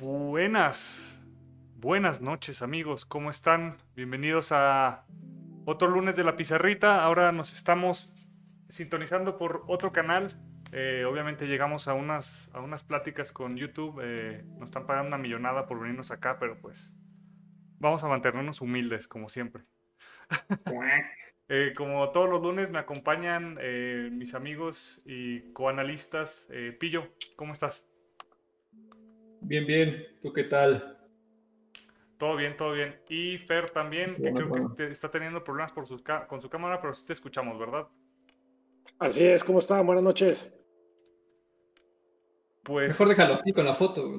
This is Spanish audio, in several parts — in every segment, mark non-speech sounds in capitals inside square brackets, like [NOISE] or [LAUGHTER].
Buenas, buenas noches amigos, ¿cómo están? Bienvenidos a otro lunes de la pizarrita. Ahora nos estamos sintonizando por otro canal. Eh, obviamente llegamos a unas, a unas pláticas con YouTube. eh, nos están pagando una millonada por venirnos acá, pero pues vamos a mantenernos humildes como siempre. [LAUGHS] Eh, como todos los lunes me acompañan mis amigos y coanalistas. Pillo, ¿cómo estás? Bien, bien. ¿Tú qué tal? Todo bien, todo bien. Y Fer también, que Bueno, creo bueno. que está teniendo problemas por su ca- con su cámara, pero sí te escuchamos, ¿verdad? Así es, ¿cómo están? Buenas noches. Pues, Mejor déjalo así con la foto.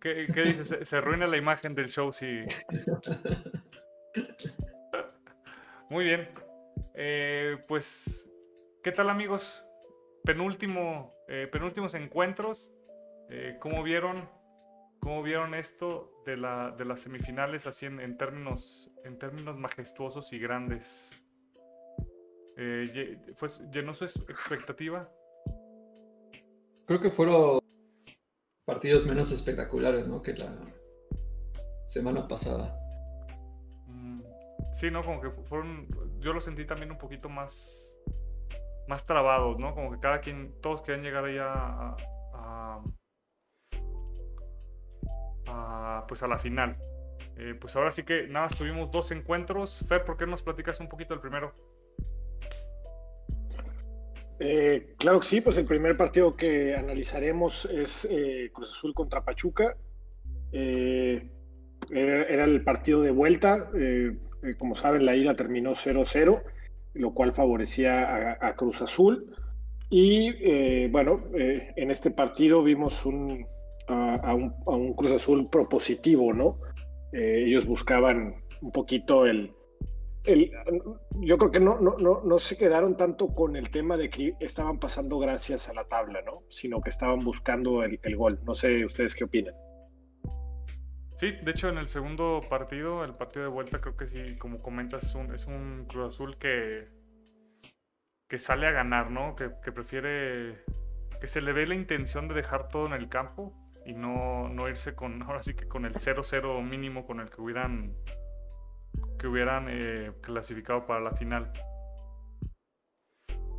¿qué, qué dices? Se, se arruina la imagen del show si... Muy bien. Eh, pues, ¿qué tal amigos? Penúltimo, eh, penúltimos encuentros. Eh, ¿Cómo vieron? ¿Cómo vieron esto de, la, de las semifinales así en, en términos, en términos majestuosos y grandes? Eh, fue- ¿Llenó su ex- expectativa? Creo que fueron partidos menos espectaculares, ¿no? Que la semana pasada. Mm, Sí, ¿no? Como que fu- fueron, yo lo sentí también un poquito más, más trabados, ¿no? Como que cada quien, todos querían llegar allá a, a- pues a la final. Eh, pues ahora sí que nada tuvimos dos encuentros. Fer, ¿por qué no nos platicas un poquito del primero? Eh, claro que sí, pues el primer partido que analizaremos es eh, Cruz Azul contra Pachuca. Era, el partido de vuelta. como saben, la ida terminó 0-0, lo cual favorecía a, Cruz Azul. Y bueno, en este partido vimos un, a, un, a un Cruz Azul propositivo, ¿no? Eh, ellos buscaban un poquito el, el- yo creo que no, no, no, no se quedaron tanto con el tema de que estaban pasando gracias a la tabla, ¿no? Sino que estaban buscando el, el gol. No sé ustedes qué opinan. Sí, de hecho en el segundo partido, el partido de vuelta, creo que sí, como comentas, es un, es un Cruz Azul que, que sale a ganar, ¿no? Que, que prefiere, que se le ve la intención de dejar todo en el campo y no, no irse con, ahora sí que con el 0-0 mínimo con el que hubieran, que hubieran eh, clasificado para la final.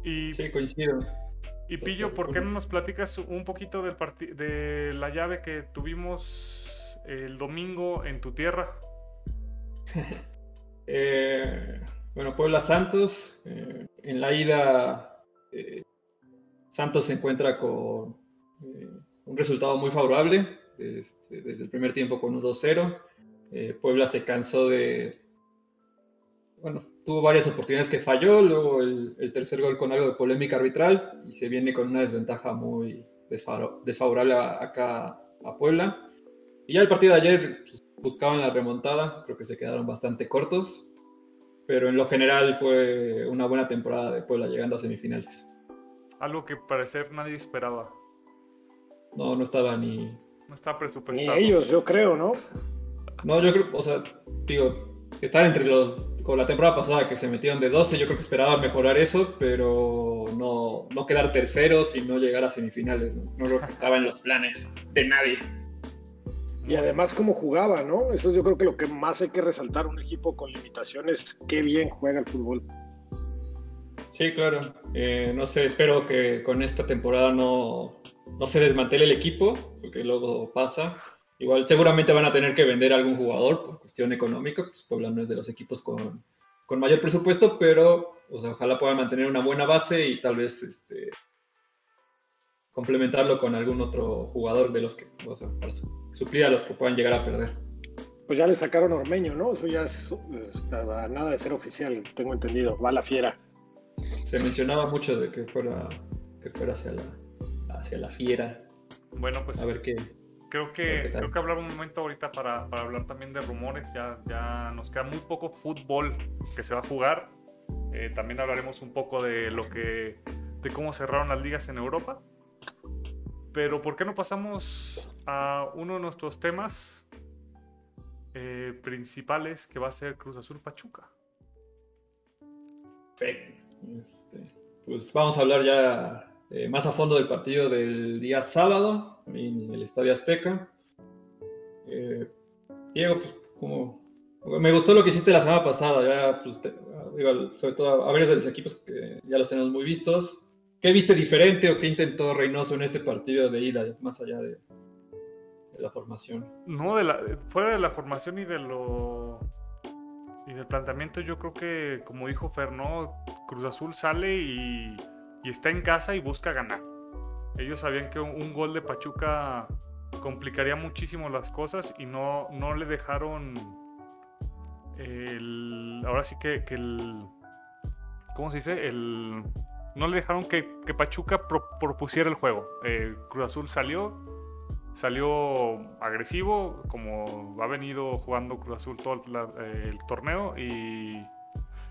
Y, Sí, coincido. y Pillo, ¿por qué no nos platicas un poquito del de la llave que tuvimos el domingo en tu tierra? [LAUGHS] Eh, bueno, Puebla Santos. eh, en la ida, eh, Santos se encuentra con un resultado muy favorable. este, desde el primer tiempo con un 2-0. Eh, Puebla se cansó de. Bueno, tuvo varias oportunidades que falló. Luego el, el tercer gol con algo de polémica arbitral. Y se viene con una desventaja muy desfavorable acá a Puebla. Y ya el partido de ayer pues, buscaban la remontada. Creo que se quedaron bastante cortos pero en lo general fue una buena temporada de Puebla llegando a semifinales. Algo que parecer nadie esperaba. No, no estaba ni... No está Ni presupuestado. ellos, yo creo, ¿no? No, yo creo, o sea, digo, estar entre los... Con la temporada pasada que se metieron de 12, yo creo que esperaba mejorar eso, pero no, no quedar terceros y no llegar a semifinales. No, No creo que [LAUGHS] estaba en los planes de nadie. Y además cómo jugaba, ¿no? Eso yo creo que lo que más hay que resaltar un equipo con limitaciones, qué bien juega el fútbol. Sí, claro. Eh, no sé, espero que con esta temporada no, no se desmantele el equipo, porque luego pasa. Igual seguramente van a tener que vender a algún jugador por cuestión económica, pues Puebla no es de los equipos con, con mayor presupuesto, pero o sea, ojalá puedan mantener una buena base y tal vez este, complementarlo con algún otro jugador de los que, o sea, para suplir a los que puedan llegar a perder. Pues ya le sacaron a Ormeño, ¿no? Eso ya es está a nada de ser oficial, tengo entendido. Va a la fiera. Se mencionaba mucho de que fuera, que fuera hacia la, hacia la fiera. Bueno, pues A ver qué, creo que qué creo que hablar un momento ahorita para, para hablar también de rumores. Ya, ya nos queda muy poco fútbol que se va a jugar. Eh, también hablaremos un poco de lo que de cómo cerraron las ligas en Europa. Pero ¿por qué no pasamos a uno de nuestros temas eh, principales que va a ser Cruz Azul Pachuca? Perfecto. Este, pues vamos a hablar ya eh, más a fondo del partido del día sábado en el Estadio Azteca. Eh, Diego, pues como me gustó lo que hiciste la semana pasada, ya, pues, sobre todo a varios de los equipos que ya los tenemos muy vistos. ¿Qué viste diferente o qué intentó Reynoso en este partido de ida, más allá de, la formación? No, de la, fuera de la formación y de lo y del planteamiento, yo creo que, como dijo Fer, Cruz Azul sale y, y está en casa y busca ganar. Ellos sabían que un, gol de Pachuca complicaría muchísimo las cosas y no, no le dejaron el, ahora sí que, el, ¿cómo se dice? El, no le dejaron que, Pachuca propusiera el juego. Eh, Cruz Azul salió, salió agresivo, como ha venido jugando Cruz Azul todo el, torneo y,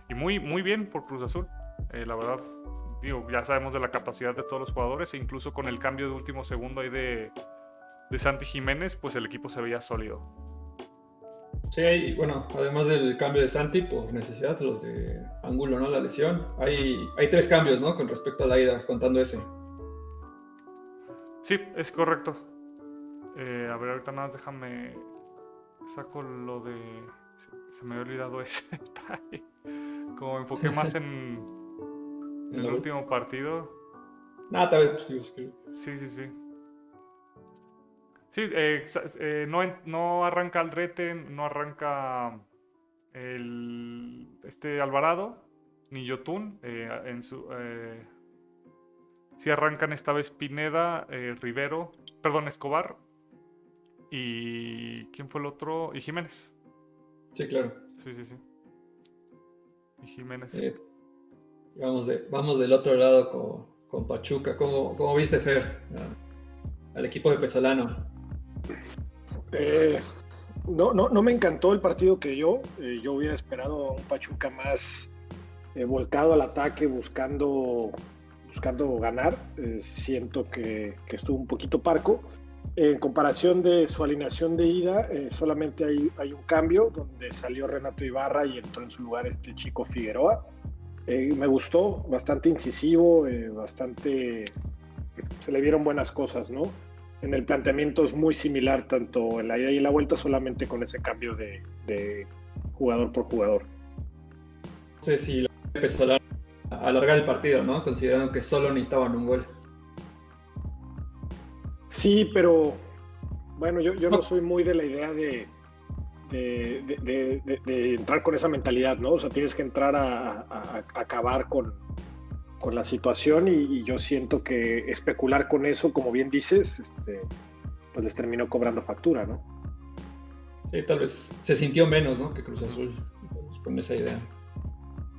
y, muy, muy bien por Cruz Azul. Eh, la verdad, digo, ya sabemos de la capacidad de todos los jugadores e incluso con el cambio de último segundo ahí de, de Santi Jiménez, pues el equipo se veía sólido. Sí, bueno, además del cambio de Santi por necesidad, los de Angulo, ¿no? La lesión. Hay, hay tres cambios, ¿no? Con respecto a la ida, contando ese. Sí, es correcto. Eh, a ver, ahorita nada, déjame. Saco lo de. Se, me había olvidado ese [LAUGHS] Como me enfoqué más en, el último partido. Nada, tal vez. Sí, sí, sí. Sí, eh, eh, no, no, arranca Aldrete, no arranca el, este Alvarado, ni Yotun. Eh, en su, sí arrancan esta vez Pineda, Rivero, perdón, Escobar. ¿Y quién fue el otro? Y Jiménez. Sí, claro. Sí, sí, sí. Y Jiménez. Vamos, de, vamos del otro lado con, con Pachuca. ¿Cómo, ¿Cómo, viste, Fer? Al equipo de Pesolano. Eh, no, no, no me encantó el partido que yo. Eh, yo hubiera esperado un Pachuca más eh, volcado al ataque, buscando, buscando ganar. siento que, estuvo un poquito parco. En comparación de su alineación de ida, solamente hay, hay, un cambio donde salió Renato Ibarra y entró en su lugar este chico Figueroa. Me gustó, bastante incisivo, bastante... Se le vieron buenas cosas, ¿no? en el planteamiento es muy similar tanto en la ida y en la vuelta, solamente con ese cambio de, jugador por jugador. No sé si empezó a alargar el partido, ¿no? Considerando que solo necesitaban un gol. Sí, pero bueno, yo, no soy muy de la idea de, de, entrar con esa mentalidad, ¿no? O sea, tienes que entrar a acabar con, con la situación y, yo siento que especular con eso, como bien dices, este, pues les terminó cobrando factura, ¿no? Sí, tal vez se sintió menos, ¿no? Que Cruz Azul, con esa idea.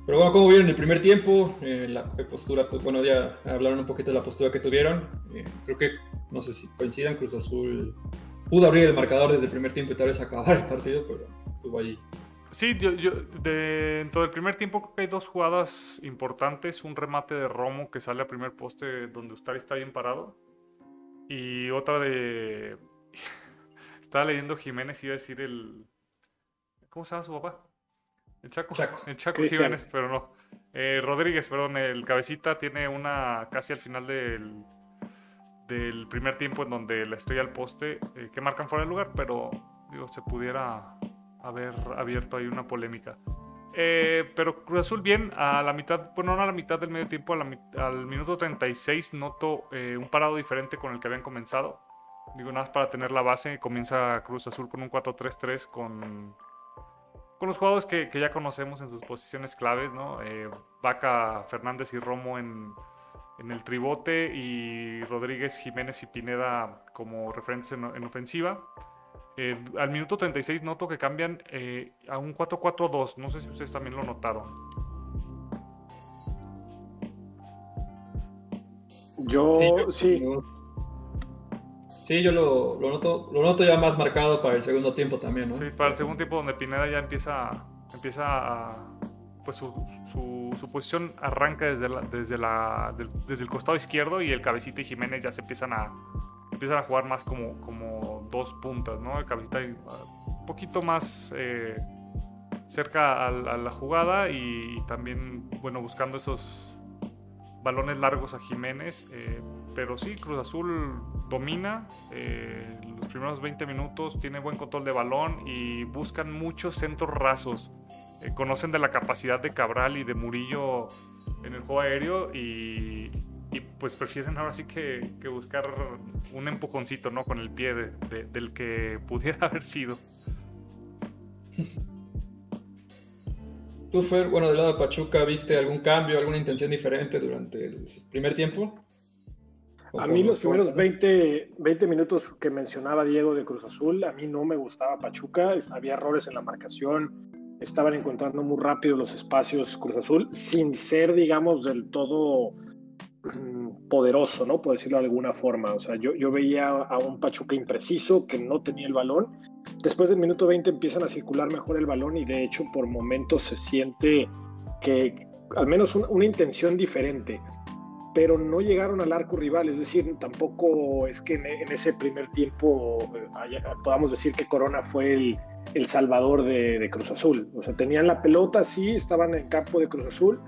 Pero bueno, como vieron el primer tiempo, eh, la postura, pues bueno, ya hablaron un poquito de la postura que tuvieron. Eh, creo que, no sé si coincidan, Cruz Azul pudo abrir el marcador desde el primer tiempo y tal vez acabar el partido, pero estuvo allí Sí, yo, yo dentro del primer tiempo creo que hay dos jugadas importantes. Un remate de Romo que sale a primer poste donde Ustari está bien parado. Y otra de... [LAUGHS] Estaba leyendo Jiménez y iba a decir el... ¿Cómo se llama su papá? El Chaco. El Chaco Jiménez, pero no. Eh, Rodríguez, perdón, el cabecita tiene una casi al final del, del primer tiempo en donde la estoy al poste eh, que marcan fuera del lugar, pero digo, se pudiera haber abierto ahí una polémica. Eh, pero Cruz Azul bien, a la mitad, bueno, no a la mitad del medio tiempo, al minuto 36 noto eh, un parado diferente con el que habían comenzado. Digo, nada más para tener la base, comienza Cruz Azul con un 4-3-3 con, con los jugadores que, que, ya conocemos en sus posiciones claves, ¿no? Eh, Vaca, Fernández y Romo en, en, el tribote y Rodríguez, Jiménez y Pineda como referentes en ofensiva. Eh, al minuto 36 noto que cambian eh, a un 4-4-2. No sé si ustedes también lo notaron. Yo sí. Sí, yo lo, noto, lo noto ya más marcado para el segundo tiempo también, ¿no? Sí, para el segundo tiempo donde Pineda ya empieza, empieza a, pues su, su, posición arranca desde, desde, la, desde el costado izquierdo y el cabecita y Jiménez ya se empiezan a, empiezan a jugar más como, como dos puntas, ¿no? El cabecita un poquito más eh, cerca a, la jugada y, también, bueno, buscando esos, balones largos a Jiménez. Eh, pero sí, Cruz Azul domina eh, los primeros 20 minutos, tiene buen control de balón y buscan muchos centros rasos. Eh, conocen de la capacidad de Cabral y de Murillo en el juego aéreo y, pues prefieren ahora sí que, buscar un empujoncito ¿no? con el pie del que [LAUGHS] pudiera haber sido. ¿Tú, Fer, bueno, del lado de Pachuca, viste algún cambio, alguna intención diferente durante el primer tiempo? A mí los primeros 20, 20 minutos que mencionaba Diego de Cruz Azul, a mí no me gustaba Pachuca, había errores en la marcación, estaban encontrando muy rápido los espacios Cruz Azul, sin ser, digamos, del todo mm, poderoso, ¿no? Por decirlo de alguna forma. O sea, yo, yo veía a un Pachuca impreciso que no tenía el balón. Después del minuto 20 empiezan a circular mejor el balón y de hecho por momentos se siente que al menos una intención diferente pero no llegaron al arco rival, es decir, tampoco es que en, ese primer tiempo eh, podamos decir que Corona fue el, el salvador de, Cruz Azul. O sea, tenían la pelota, sí, estaban en campo de Cruz Azul,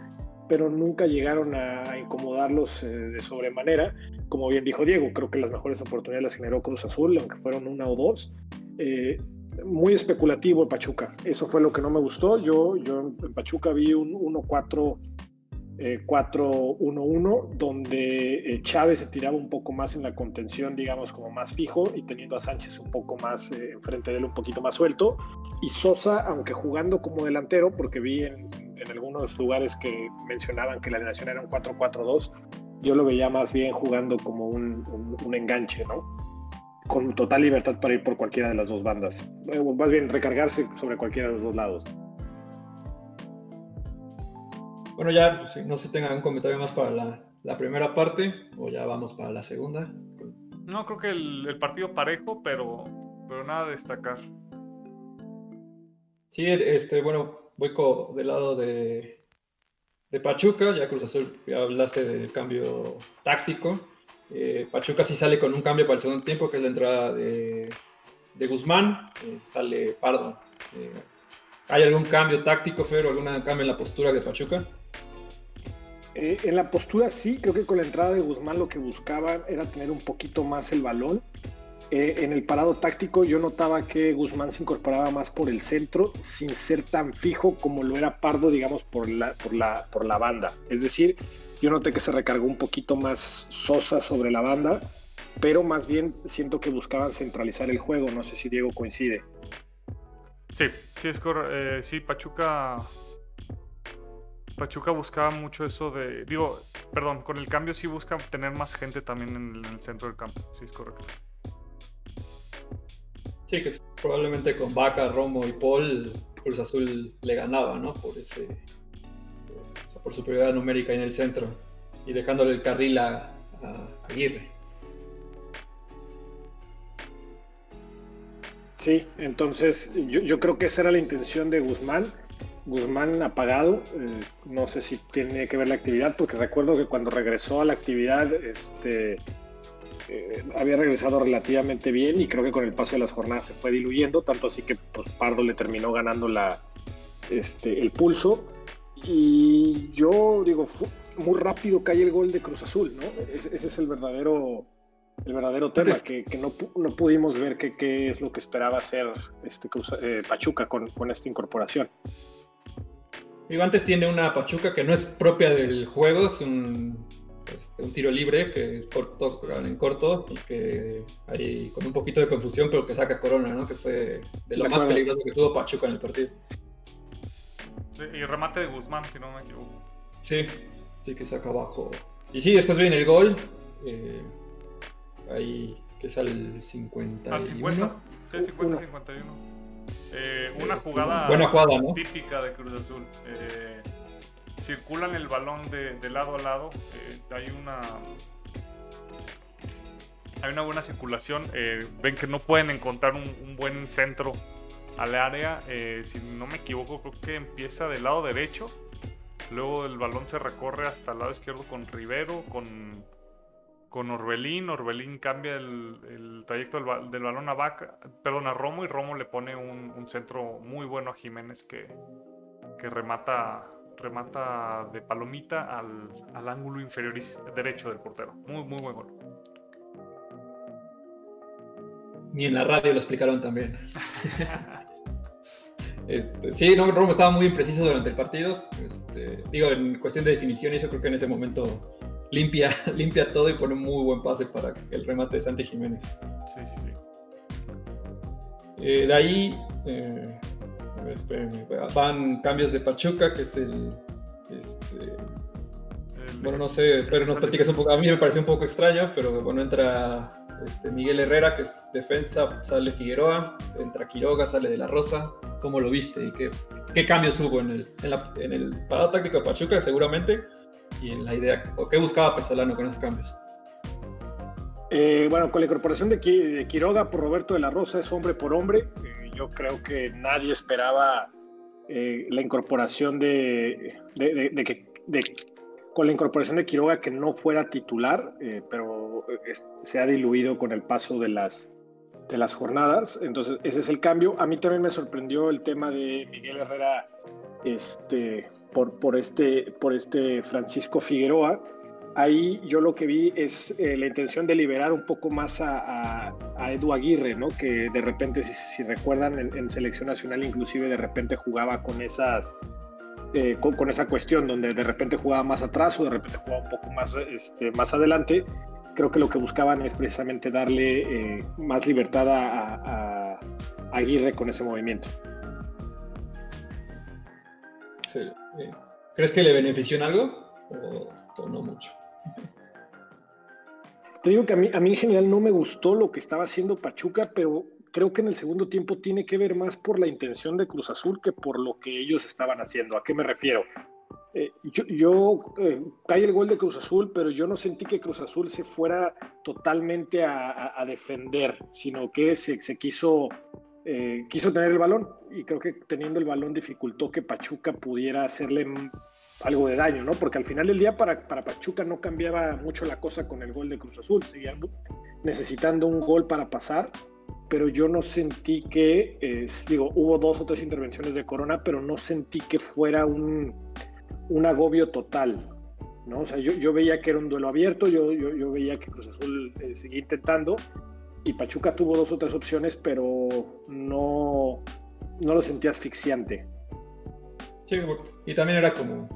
pero nunca llegaron a incomodarlos eh, de sobremanera. Como bien dijo Diego, creo que las mejores oportunidades las generó Cruz Azul, aunque fueron una o dos. Eh, muy especulativo Pachuca, eso fue lo que no me gustó. Yo, yo en Pachuca vi un 1-4 4-1-1, eh, donde eh, Chávez se tiraba un poco más en la contención, digamos, como más fijo, y teniendo a Sánchez un poco más eh, enfrente de él, un poquito más suelto. Y Sosa, aunque jugando como delantero, porque vi en, algunos lugares que mencionaban que la alineación era un 4-4-2, yo lo veía más bien jugando como un, enganche, ¿no? Con total libertad para ir por cualquiera de las dos bandas. Más bien recargarse sobre cualquiera de los dos lados. Bueno, ya pues, no sé si tengan un comentario más para la, primera parte o ya vamos para la segunda. No, creo que el, partido parejo, pero, pero nada a destacar. Sí, este, bueno, voy del lado de, de Pachuca, ya Cruz Azul, ya hablaste del cambio táctico. Eh, Pachuca sí sale con un cambio para el segundo tiempo, que es la entrada de, de Guzmán, eh, sale Pardo. Eh, ¿Hay algún cambio táctico, Fer, o algún cambio en la postura de Pachuca? Eh, en la postura sí, creo que con la entrada de Guzmán lo que buscaban era tener un poquito más el balón. Eh, en el parado táctico yo notaba que Guzmán se incorporaba más por el centro sin ser tan fijo como lo era Pardo, digamos, por la, por la, por la banda. Es decir, yo noté que se recargó un poquito más Sosa sobre la banda, pero más bien siento que buscaban centralizar el juego. No sé si Diego coincide. Sí, sí, es. Eh, sí, Pachuca Pachuca buscaba mucho eso de. Digo, perdón, con el cambio sí busca tener más gente también en el, centro del campo. Sí, es correcto. Sí, que probablemente con Vaca, Romo y Paul, Cruz Azul le ganaba, ¿no? Por ese. por superioridad numérica en el centro. Y dejándole el carril a, Aguirre. Sí, entonces yo, yo creo que esa era la intención de Guzmán Guzmán apagado, eh, no sé si tiene que ver la actividad, porque recuerdo que cuando regresó a la actividad, este, eh, había regresado relativamente bien y creo que con el paso de las jornadas se fue diluyendo, tanto así que pues, Pardo le terminó ganando la, este, el pulso. Y yo digo, muy rápido cae el gol de Cruz Azul, ¿no? Ese, es el verdadero, el verdadero tema, que, no, no, pudimos ver qué es lo que esperaba hacer este eh, Pachuca con, con esta incorporación. Antes tiene una Pachuca que no es propia del juego, es un, este, un tiro libre que cortó en corto y que hay con un poquito de confusión, pero que saca Corona, ¿no? Que fue de lo más peligroso que tuvo Pachuca en el partido. y remate de Guzmán, si no me equivoco. Sí, sí que saca abajo. Y sí, después viene el gol. Eh, ahí que es al 50. Al 50, sí, 50-51. Eh, una jugada, típica de Cruz Azul. Eh, circulan el balón de, lado a lado. Eh, hay una. Hay una buena circulación. ven que no pueden encontrar un, buen centro al área. si no me equivoco, creo que empieza del lado derecho. Luego el balón se recorre hasta el lado izquierdo con Rivero, con con Orbelín. Orbelín cambia el, trayecto del, balón a Vaca, Romo y Romo le pone un, centro muy bueno a Jiménez que, remata remata de palomita al, ángulo inferior derecho del portero. Muy, muy buen gol. Ni en la radio lo explicaron también. [LAUGHS] Este, sí, no, Romo estaba muy impreciso durante el partido. Este, digo, en cuestión de definición, eso creo que en ese momento limpia, [LAUGHS] limpia todo y pone un muy buen pase para el remate de Santi Jiménez. Sí, sí, sí. Eh, de ahí eh, van cambios de Pachuca, que es el. Este, bueno, no sé, pero nos platicas un poco. A mí me pareció un poco extraño, pero bueno, entra este, Miguel Herrera, que es defensa, sale Figueroa, entra Quiroga, sale de la Rosa. ¿Cómo lo viste y qué, qué cambios hubo en el, en, la, en el parado táctico de Pachuca, seguramente? La idea, o qué buscaba Pesalano con esos cambios. Eh, bueno, con la incorporación de, Quiroga por Roberto de la Rosa es hombre por hombre. Eh, yo creo que nadie esperaba eh, la incorporación de, de, que con la incorporación de Quiroga que no fuera titular, pero se ha diluido con el paso de las, de las jornadas. Entonces, ese es el cambio. A mí también me sorprendió el tema de Miguel Herrera este, por, por, este, por este Francisco Figueroa ahí yo lo que vi es eh, la intención de liberar un poco más a, Edu Aguirre, ¿no? Que de repente, si, recuerdan, en, selección nacional inclusive de repente jugaba con esas... Eh, con, esa cuestión donde de repente jugaba más atrás o de repente jugaba un poco más, este, más adelante, creo que lo que buscaban es precisamente darle eh, más libertad a, Aguirre con ese movimiento. ¿Crees que le benefició en algo o no mucho? Te digo que a mí, a mí en general no me gustó lo que estaba haciendo Pachuca, pero creo que en el segundo tiempo tiene que ver más por la intención de Cruz Azul que por lo que ellos estaban haciendo. ¿A qué me refiero? Eh, yo, eh, cae el gol de Cruz Azul, pero yo no sentí que Cruz Azul se fuera totalmente a, defender, sino que se quiso, eh, quiso tener el balón y creo que teniendo el balón dificultó que Pachuca pudiera hacerle algo de daño, ¿no? Porque al final del día para, para Pachuca no cambiaba mucho la cosa con el gol de Cruz Azul, seguían necesitando un gol para pasar, pero yo no sentí que, eh, digo, hubo dos o tres intervenciones de Corona, pero no sentí que fuera un, un agobio total, ¿no? O sea, yo, yo, veía que era un duelo abierto, yo, yo, yo veía que Cruz Azul eh, seguía intentando y Pachuca tuvo dos o tres opciones, pero no, no lo sentía asfixiante. Sí, y también era como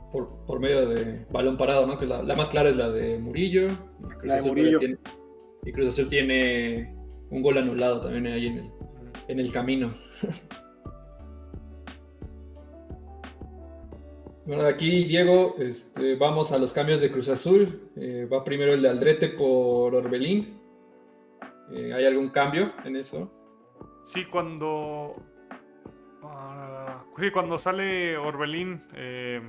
por, medio de balón parado, ¿no? Que la, más clara es la de Murillo. la de Murillo. y Cruz Azul tiene un gol anulado también ahí en el, camino. [LAUGHS] bueno, aquí, Diego, este, vamos a los cambios de Cruz Azul. Eh, va primero el de Aldrete por Orbelín. Eh, ¿Hay algún cambio en eso? Sí, cuando Sí, cuando sale Orbelín eh,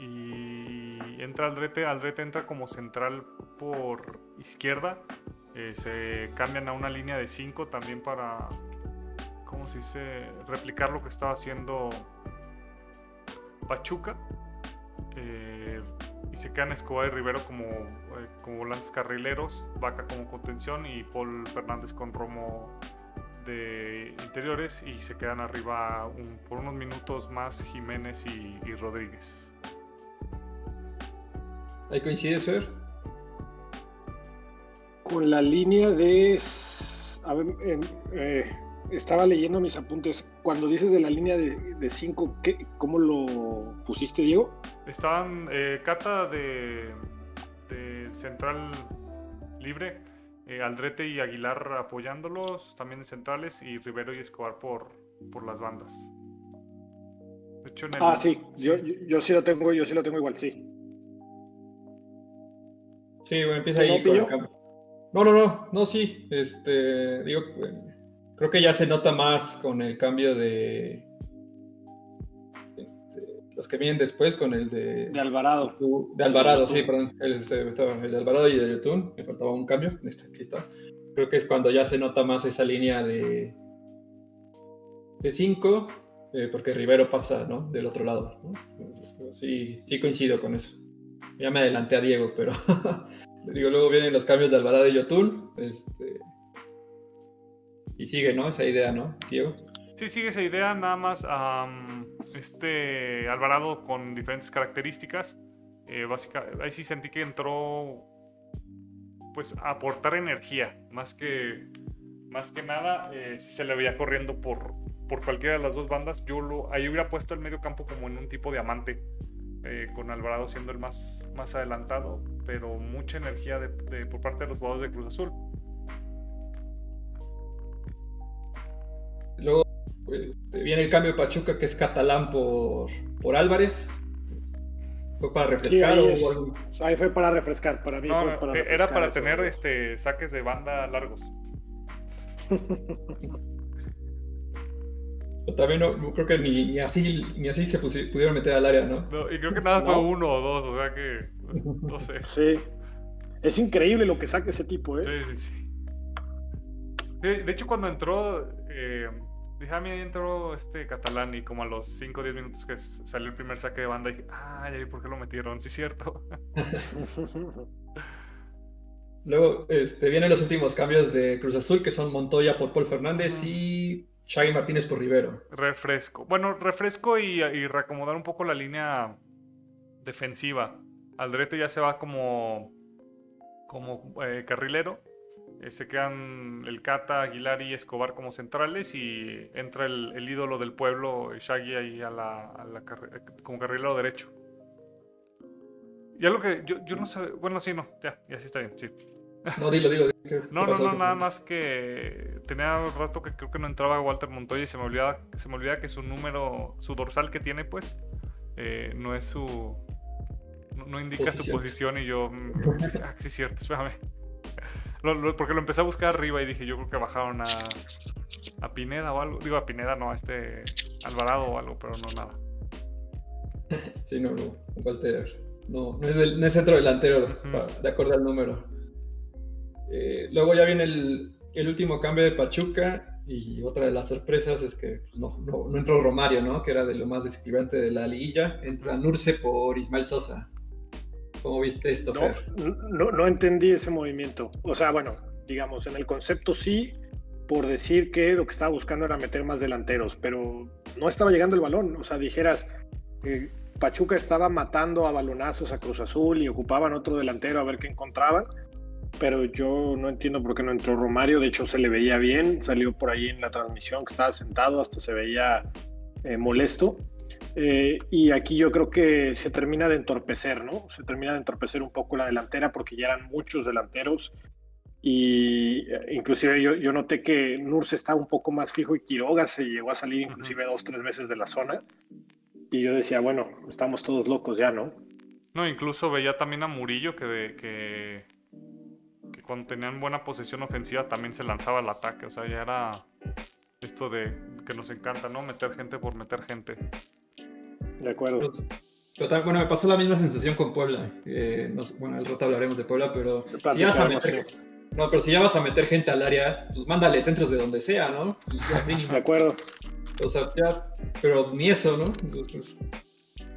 y entra Aldrete, Aldrete entra como central por izquierda. Eh, se cambian a una línea de 5 también para, ¿cómo se dice? Replicar lo que estaba haciendo Pachuca. Y se quedan Escobar y Rivero como, como volantes carrileros, Vaca como contención y Paul Fernández con Romo de interiores y se quedan arriba por unos minutos más Jiménez y, Rodríguez. ¿Ahí coincide, Fer? Con la línea de... Eh, estaba leyendo mis apuntes. Cuando dices de la línea de 5, ¿cómo lo pusiste, Diego? Estaban eh, Cata de, de central libre eh, Aldrete y Aguilar apoyándolos, también en centrales, y Rivero y Escobar por, por las bandas. Ah, sí, Yo, yo, sí lo tengo, yo sí lo tengo igual, sí. Sí, bueno, empieza ahí No, no, no, no, sí. Este, digo, creo que ya se nota más con el cambio de, los que vienen después con el de... De Alvarado. De Alvarado, sí, perdón. El, de Alvarado y de Yotun. Me faltaba un cambio. Este, aquí está. Creo que es cuando ya se nota más esa línea de... De 5, eh, porque Rivero pasa, ¿no? Del otro lado. Sí, sí coincido con eso. Ya me adelanté a Diego, pero... [LAUGHS] digo, luego vienen los cambios de Alvarado y Yotun. Este... Y sigue, ¿no? Esa idea, ¿no, Diego? Sí, sigue esa idea, nada más este Alvarado con diferentes características. Eh, ahí sí sentí que entró pues a aportar energía, más que, más que nada, eh, si se le veía corriendo por, por cualquiera de las dos bandas, yo lo, ahí hubiera puesto el medio campo como en un tipo diamante, eh, con Alvarado siendo el más, más adelantado, pero mucha energía de, por parte de los jugadores de Cruz Azul. Este, viene el cambio de Pachuca, que es Catalán por, por Álvarez. ¿Fue para refrescar ahí, fue para refrescar, para mí fue para eh, Era para tener este, saques de banda largos. [LAUGHS] También no, creo que ni, así, ni así se pudieron meter al área, ¿no? y creo que nada fue uno o dos, o sea que. No sé. [LAUGHS] Sí. Es increíble lo que saca ese tipo, ¿eh? Sí, sí, sí. De, hecho, cuando entró. Eh, Dije, a mí entró este catalán y como a los 5 o 10 minutos que salió el primer saque de banda dije, ay, ¿por qué lo metieron? Sí, cierto. [LAUGHS] Luego este, vienen los últimos cambios de Cruz Azul, que son Montoya por Paul Fernández y Shaggy Martínez por Rivero. Refresco. Bueno, refresco y, reacomodar un poco la línea defensiva. Aldrete ya se va como, como eh, carrilero eh, se quedan el Cata, Aguilar y Escobar como centrales y entra el, ídolo del pueblo, Shaggy, ahí a la, como carrilero derecho. Y algo que yo, yo no sé, bueno, sí, no, ya, ya sí está bien, sí. No, dilo, dilo. no, no, no, nada más que tenía un rato que creo que no entraba Walter Montoya y se me olvidaba, se me olvida que su número, su dorsal que tiene, pues, eh, no es su, no, indica su posición y yo, mm, [LAUGHS] ah, sí, cierto, espérame porque lo empecé a buscar arriba y dije, yo creo que bajaron a, a Pineda o algo. Digo, a Pineda, no, a este Alvarado o algo, pero no nada. [LAUGHS] Sí, no, no, Walter. No, no es, el, centro delantero, de acuerdo al número. Eh, luego ya viene el, el, último cambio de Pachuca y otra de las sorpresas es que pues, no, no, entró Romario, ¿no? Que era de lo más desequilibrante de la liguilla. Entra Nurse por Ismael Sosa. ¿Cómo viste esto, no, No, entendí ese movimiento. O sea, bueno, digamos, en el concepto sí, por decir que lo que estaba buscando era meter más delanteros, pero no estaba llegando el balón. O sea, dijeras, eh, Pachuca estaba matando a balonazos a Cruz Azul y ocupaban otro delantero a ver qué encontraban, pero yo no entiendo por qué no entró Romario. De hecho, se le veía bien, salió por ahí en la transmisión que estaba sentado, hasta se veía eh, molesto. Eh, y aquí yo creo que se termina de entorpecer, ¿no? Se termina de entorpecer un poco la delantera porque ya eran muchos delanteros y eh, inclusive yo, yo noté que Nurse estaba un poco más fijo y Quiroga se llegó a salir inclusive dos, tres veces de la zona y yo decía, bueno, estamos todos locos ya, ¿no? No, incluso veía también a Murillo que, que, que cuando tenían buena posesión ofensiva también se lanzaba al ataque, o sea, ya era esto de que nos encanta, ¿no? Meter gente por meter gente. De acuerdo. Pero, bueno, me pasó la misma sensación con Puebla. bueno, al rato hablaremos de Puebla, pero si ya vas a meter, no, pero si ya vas a meter gente al área, pues mándale centros de donde sea, ¿no? Pues de acuerdo. O sea, ya, pero ni eso, ¿no? Entonces,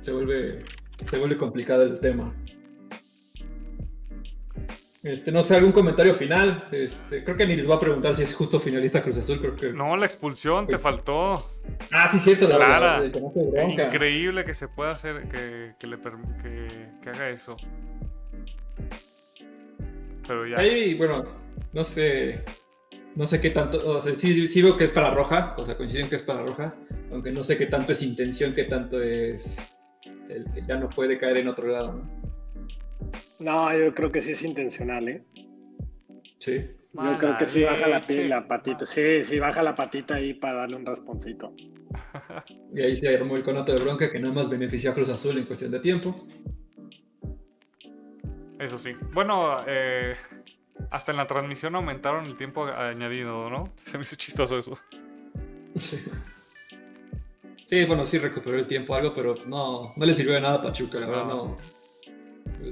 se vuelve, se vuelve complicado el tema. Este, no sé, algún comentario final. Este, creo que ni les va a preguntar si es justo finalista Cruz Azul. Creo que. No, la expulsión te faltó. Ah, sí, cierto, la Clara. Increíble que se pueda hacer, que, que le que, que, haga eso. Pero ya. Ahí, bueno, no sé. No sé qué tanto. O sea, sí, sí veo que es para roja. O sea, coinciden que es para roja. Aunque no sé qué tanto es intención, qué tanto es. El que ya no puede caer en otro lado, ¿no? No, yo creo que sí es intencional, ¿eh? Sí. Yo creo que sí baja la, la, patita. Sí, sí baja la patita ahí para darle un rasponcito. Y ahí se armó el conato de bronca que nada más benefició a Cruz Azul en cuestión de tiempo. Eso sí. Bueno, eh, hasta en la transmisión aumentaron el tiempo añadido, ¿no? Se me hizo chistoso eso. Sí. Sí, bueno, sí recuperó el tiempo algo, pero no, no le sirvió de nada a Pachuca, la verdad no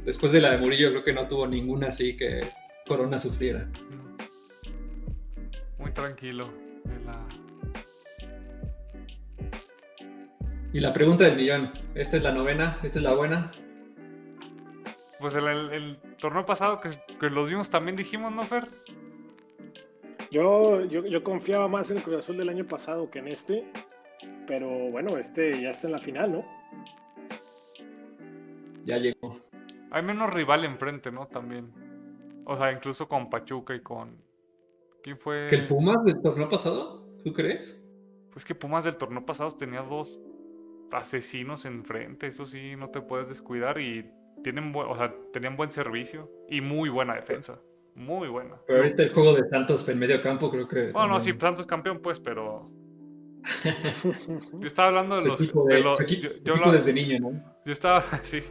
después de la de Murillo creo que no tuvo ninguna así que Corona sufriera. Muy tranquilo. Y la pregunta del millón, ¿esta es la novena? ¿Esta es la buena? Pues el, torneo pasado que, que, los vimos también dijimos, ¿no, Fer? Yo, yo, yo, confiaba más en el Cruz Azul del año pasado que en este. pero bueno, este ya está en la final, ¿no? Ya llegó. Hay menos rival enfrente, ¿no? También. O sea, incluso con Pachuca y con. ¿Quién fue? ¿Que el Pumas del torneo pasado? ¿Tú crees? Pues que Pumas del torneo pasado tenía dos asesinos enfrente, eso sí, no te puedes descuidar y tienen o sea, tenían buen servicio y muy buena defensa. Muy buena. Pero ahorita el juego de Santos en medio campo creo que. Bueno, no, sí, Santos campeón, pues, pero. [LAUGHS] yo estaba hablando de los. de, los yo, desde niño, ¿no? Yo estaba, [LAUGHS] sí.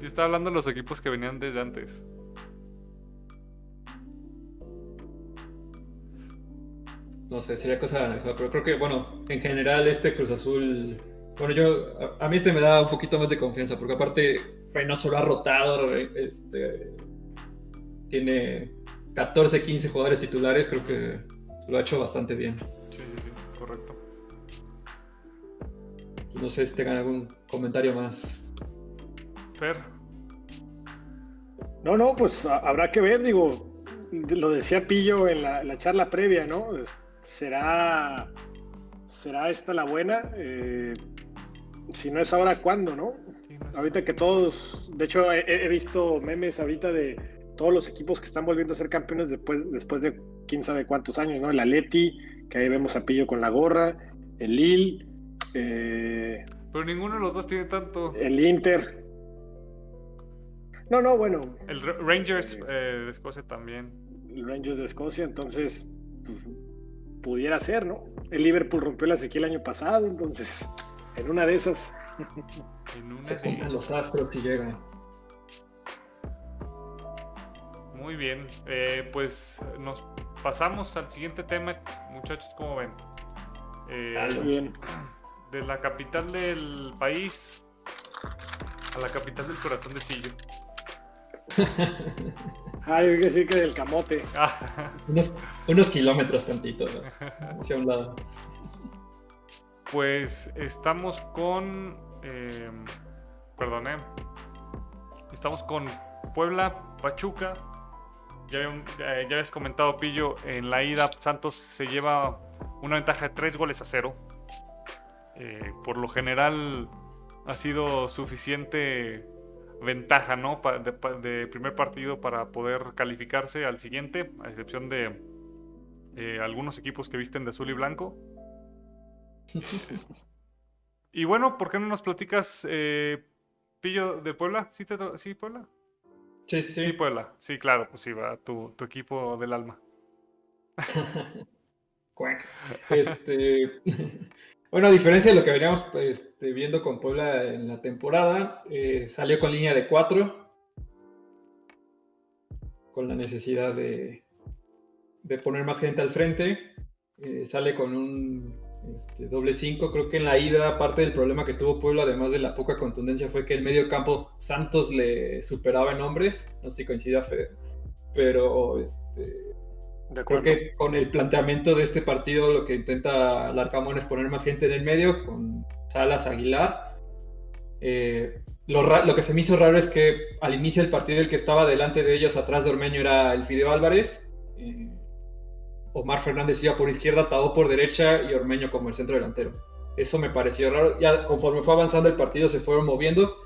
Yo estaba hablando de los equipos que venían desde antes. No sé, sería cosa pero creo que, bueno, en general este Cruz Azul. Bueno, yo. A, mí este me da un poquito más de confianza, porque aparte Reynoso lo ha rotado, este. Tiene 14, 15 jugadores titulares, creo que lo ha hecho bastante bien. Sí, sí, sí, correcto. No sé si tengan algún comentario más. Fer. No, no, pues habrá que ver, digo, lo decía Pillo en la, charla previa, ¿no? ¿Será, será esta la buena? Eh, si no es ahora, ¿cuándo, no? ahorita que todos, de hecho he, visto memes ahorita de todos los equipos que están volviendo a ser campeones después, después de quién sabe cuántos años, ¿no? El Atleti, que ahí vemos a Pillo con la gorra, el Lille, eh, pero ninguno de los dos tiene tanto. El Inter. No, no, bueno. El Rangers eh, de Escocia también. El Rangers de Escocia, entonces pues, pudiera ser, ¿no? El Liverpool rompió la sequía el año pasado, entonces en una de esas. en una Se de los astros y llegan. Muy bien, eh, pues nos pasamos al siguiente tema, muchachos, ¿cómo ven? Eh, bien. De la capital del país a la capital del corazón de Tillo. [LAUGHS] Ah, yo que decir que del camote. [LAUGHS] Ah. Unos, kilómetros tantito, hacia un lado. Pues estamos con. Eh, perdón, eh, Estamos con Puebla, Pachuca. Ya, ya, habías comentado, Pillo, en la ida Santos se lleva una ventaja de tres goles a cero. Eh, por lo general ha sido suficiente ventaja, ¿no? De, primer partido para poder calificarse al siguiente, a excepción de eh, algunos equipos que visten de azul y blanco. [LAUGHS] y bueno, ¿por qué no nos platicas, eh, Pillo, de Puebla? ¿Sí, ¿Sí, Puebla? Sí, sí. Sí, Puebla. Sí, claro, pues sí, va tu, tu equipo del alma. [LAUGHS] este, [LAUGHS] Bueno, a diferencia de lo que veníamos este, viendo con Puebla en la temporada, eh, salió con línea de 4, con la necesidad de, de, poner más gente al frente. Eh, sale con un este, doble 5. Creo que en la ida, parte del problema que tuvo Puebla, además de la poca contundencia, fue que el medio campo Santos le superaba en hombres. No sé si coincide Fede, pero este, Creo que con el planteamiento de este partido lo que intenta Larcamón es poner más gente en el medio, con Salas Aguilar. Eh, lo, que se me hizo raro es que al inicio del partido el que estaba delante de ellos, atrás de Ormeño, era el Fideo Álvarez. Eh, Omar Fernández iba por izquierda, Tao por derecha y Ormeño como el centro delantero. Eso me pareció raro. Ya conforme fue avanzando el partido se fueron moviendo,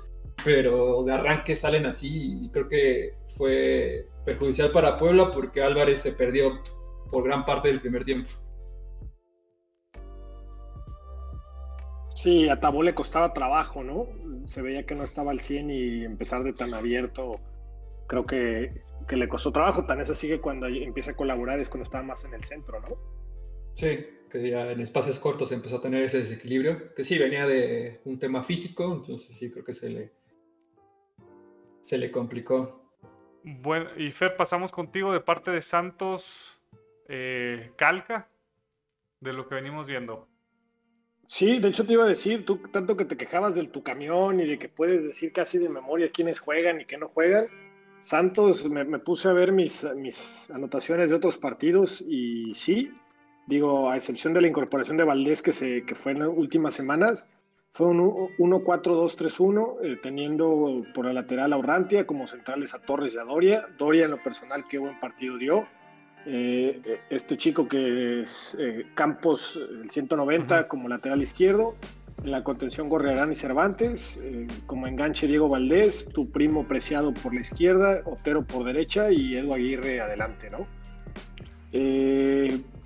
pero de arranque salen así y creo que fue perjudicial para Puebla porque Álvarez se perdió por gran parte del primer tiempo. Sí, a Tabó le costaba trabajo, ¿no? Se veía que no estaba al 100 y empezar de tan abierto, creo que, le costó trabajo. Tan es así que cuando empieza a colaborar es cuando estaba más en el centro, ¿no? Sí, que ya en espacios cortos empezó a tener ese desequilibrio, que sí venía de un tema físico, entonces sí creo que se le, se le complicó. Bueno, y Fer, pasamos contigo de parte de Santos eh, Calca, de lo que venimos viendo. Sí, de hecho te iba a decir, tú tanto que te quejabas del tu camión y de que puedes decir casi de memoria quiénes juegan y qué no juegan. Santos, me, puse a ver mis, mis anotaciones de otros partidos y sí, digo, a excepción de la incorporación de Valdés que, se, que fue en las últimas semanas, fue un 1-4-2-3-1, eh, teniendo por la lateral a Urrantia como centrales a Torres y a Doria. Doria en lo personal qué buen partido dio. Eh, este chico que es eh, Campos, el 190 como lateral izquierdo. En la contención Gorrearán y Cervantes. Eh, como enganche Diego Valdés, tu primo preciado por la izquierda, Otero por derecha y Edu Aguirre adelante, ¿no?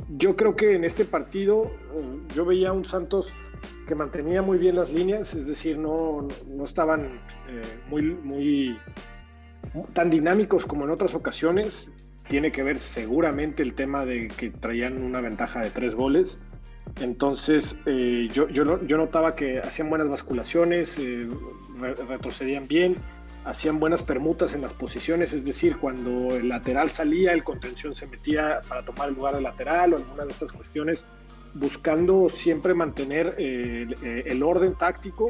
yo creo que en este partido yo veía a un Santos que mantenía muy bien las líneas, es decir, no, no estaban muy, muy tan dinámicos como en otras ocasiones tiene que ver seguramente el tema de que traían una ventaja de tres goles. Entonces eh, yo, yo, yo, notaba que hacían buenas basculaciones, eh, retrocedían bien, hacían buenas permutas en las posiciones, es decir, cuando el lateral salía, el contención se metía para tomar el lugar del lateral o alguna de estas cuestiones, buscando siempre mantener eh, el, orden táctico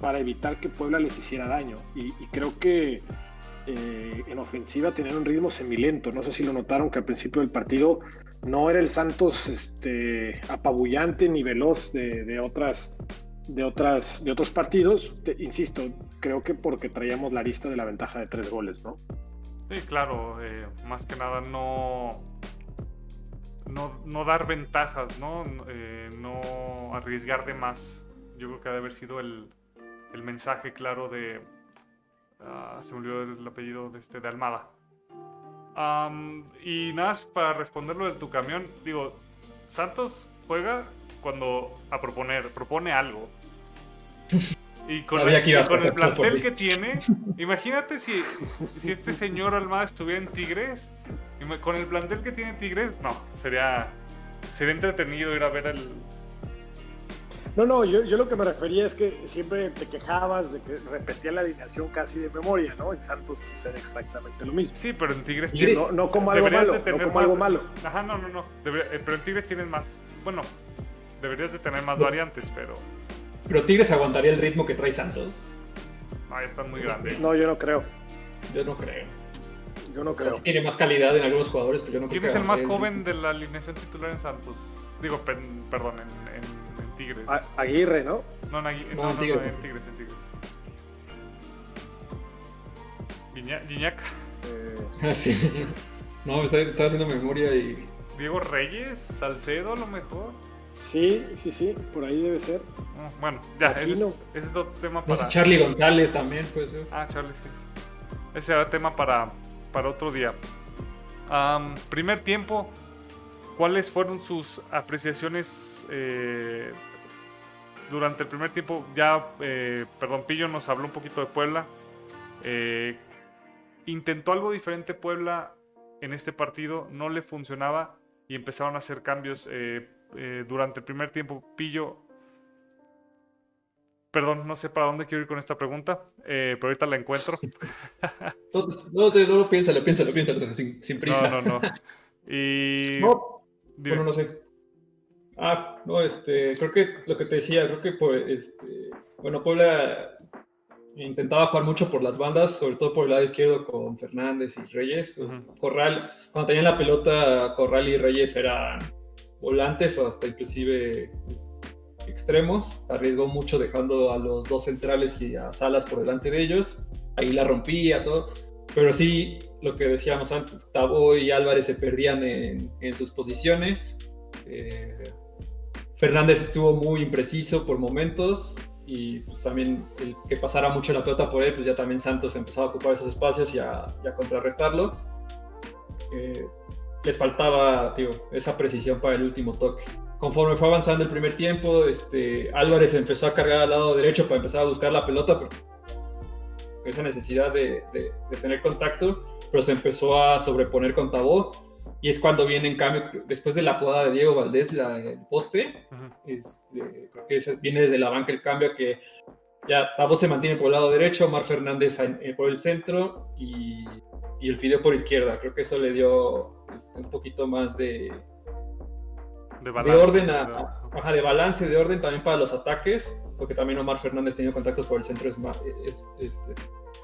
para evitar que Puebla les hiciera daño. y creo que eh, en ofensiva tenían un ritmo semilento. No sé si lo notaron que al principio del partido no era el Santos este, apabullante ni veloz de, otras, de, otras, de otros partidos. insisto, creo que porque traíamos la lista de la ventaja de tres goles, ¿no? Sí, claro, eh, más que nada no, no, dar ventajas, ¿no? Eh, no arriesgar de más. Yo creo que ha de haber sido el, el mensaje claro de, Ah, se me olvidó el apellido de, este, de Almada. y nada, para responderlo de tu camión, digo, Santos juega cuando a proponer, propone algo. Y con, el, plantel que tiene, imagínate si, si este señor Almada estuviera en Tigres, con el plantel que tiene Tigres, no, sería, sería entretenido ir a ver el, no, no, yo, yo, lo que me refería es que siempre te quejabas de que repetía la alineación casi de memoria, ¿no? En Santos sucede exactamente lo mismo. Sí, pero en Tigres tienes... No, no como algo malo, no como algo malo. Ajá, no, no, no. Eh, pero en Tigres tienes más... Bueno, deberías de tener más variantes, pero... ¿Pero Tigres aguantaría el ritmo que trae Santos? Ah, están muy grandes. No, yo no creo. Yo no creo. Yo no creo. tiene más calidad en algunos jugadores, pero yo no creo ¿Quién es el más joven de la alineación titular en Santos? Digo, perdón, en Tigres. Aguirre, ¿no? No, no, en Tigres, en Tigres, en Tigres. Guiñac. Eh... sí. [LAUGHS] No, estaba, estaba haciendo memoria y. Diego Reyes, Salcedo a lo mejor. Sí, sí, sí, por ahí debe ser. Ah, bueno, ya, ese es, ese es, otro tema para. Charlie González también puede ser. Ah, Charlie, sí. Ese era tema para, para otro día. primer tiempo, ¿cuáles fueron sus apreciaciones eh, durante el primer tiempo ya, eh, perdón, Pillo nos habló un poquito de Puebla. Eh, intentó algo diferente Puebla en este partido, no le funcionaba y empezaron a hacer cambios durante el primer tiempo. Pillo, perdón, no sé para dónde quiero ir con esta pregunta, pero ahorita la encuentro. [LAUGHS] no, no, no, no piénsalo, piénsalo, piénsalo, sin, sin prisa. No, no, [LAUGHS] no. Y... bueno, no sé. Ah, no, este, creo que lo que te decía, creo que pues, este, bueno, Puebla intentaba jugar mucho por las bandas, sobre todo por el lado izquierdo con Fernández y Reyes. Corral, cuando tenían la pelota, Corral y Reyes eran volantes o hasta inclusive pues, extremos. Arriesgó mucho dejando a los dos centrales y a Salas por delante de ellos. Ahí la rompía, todo. Pero sí, lo que decíamos antes, Tabo y Álvarez se perdían en, en sus posiciones. Eh, Fernández estuvo muy impreciso por momentos y pues, también el que pasara mucho la pelota por él, pues ya también Santos empezaba a ocupar esos espacios y a, contrarrestarlo. Eh, les faltaba digo, esa precisión para el último toque. Conforme fue avanzando el primer tiempo, este, Álvarez empezó a cargar al lado derecho para empezar a buscar la pelota, porque esa necesidad de, de, tener contacto, pero se empezó a sobreponer con Tabó y es cuando viene en cambio, después de la jugada de Diego Valdés, la, el poste, creo que viene desde la banca el cambio que ya Tabo se mantiene por el lado derecho, Omar Fernández por el centro y, y, el Fideo por izquierda. Creo que eso le dio este, un poquito más de, de, orden, a, de balance, de orden también para los ataques, porque también Omar Fernández tenido contactos por el centro, es más, este,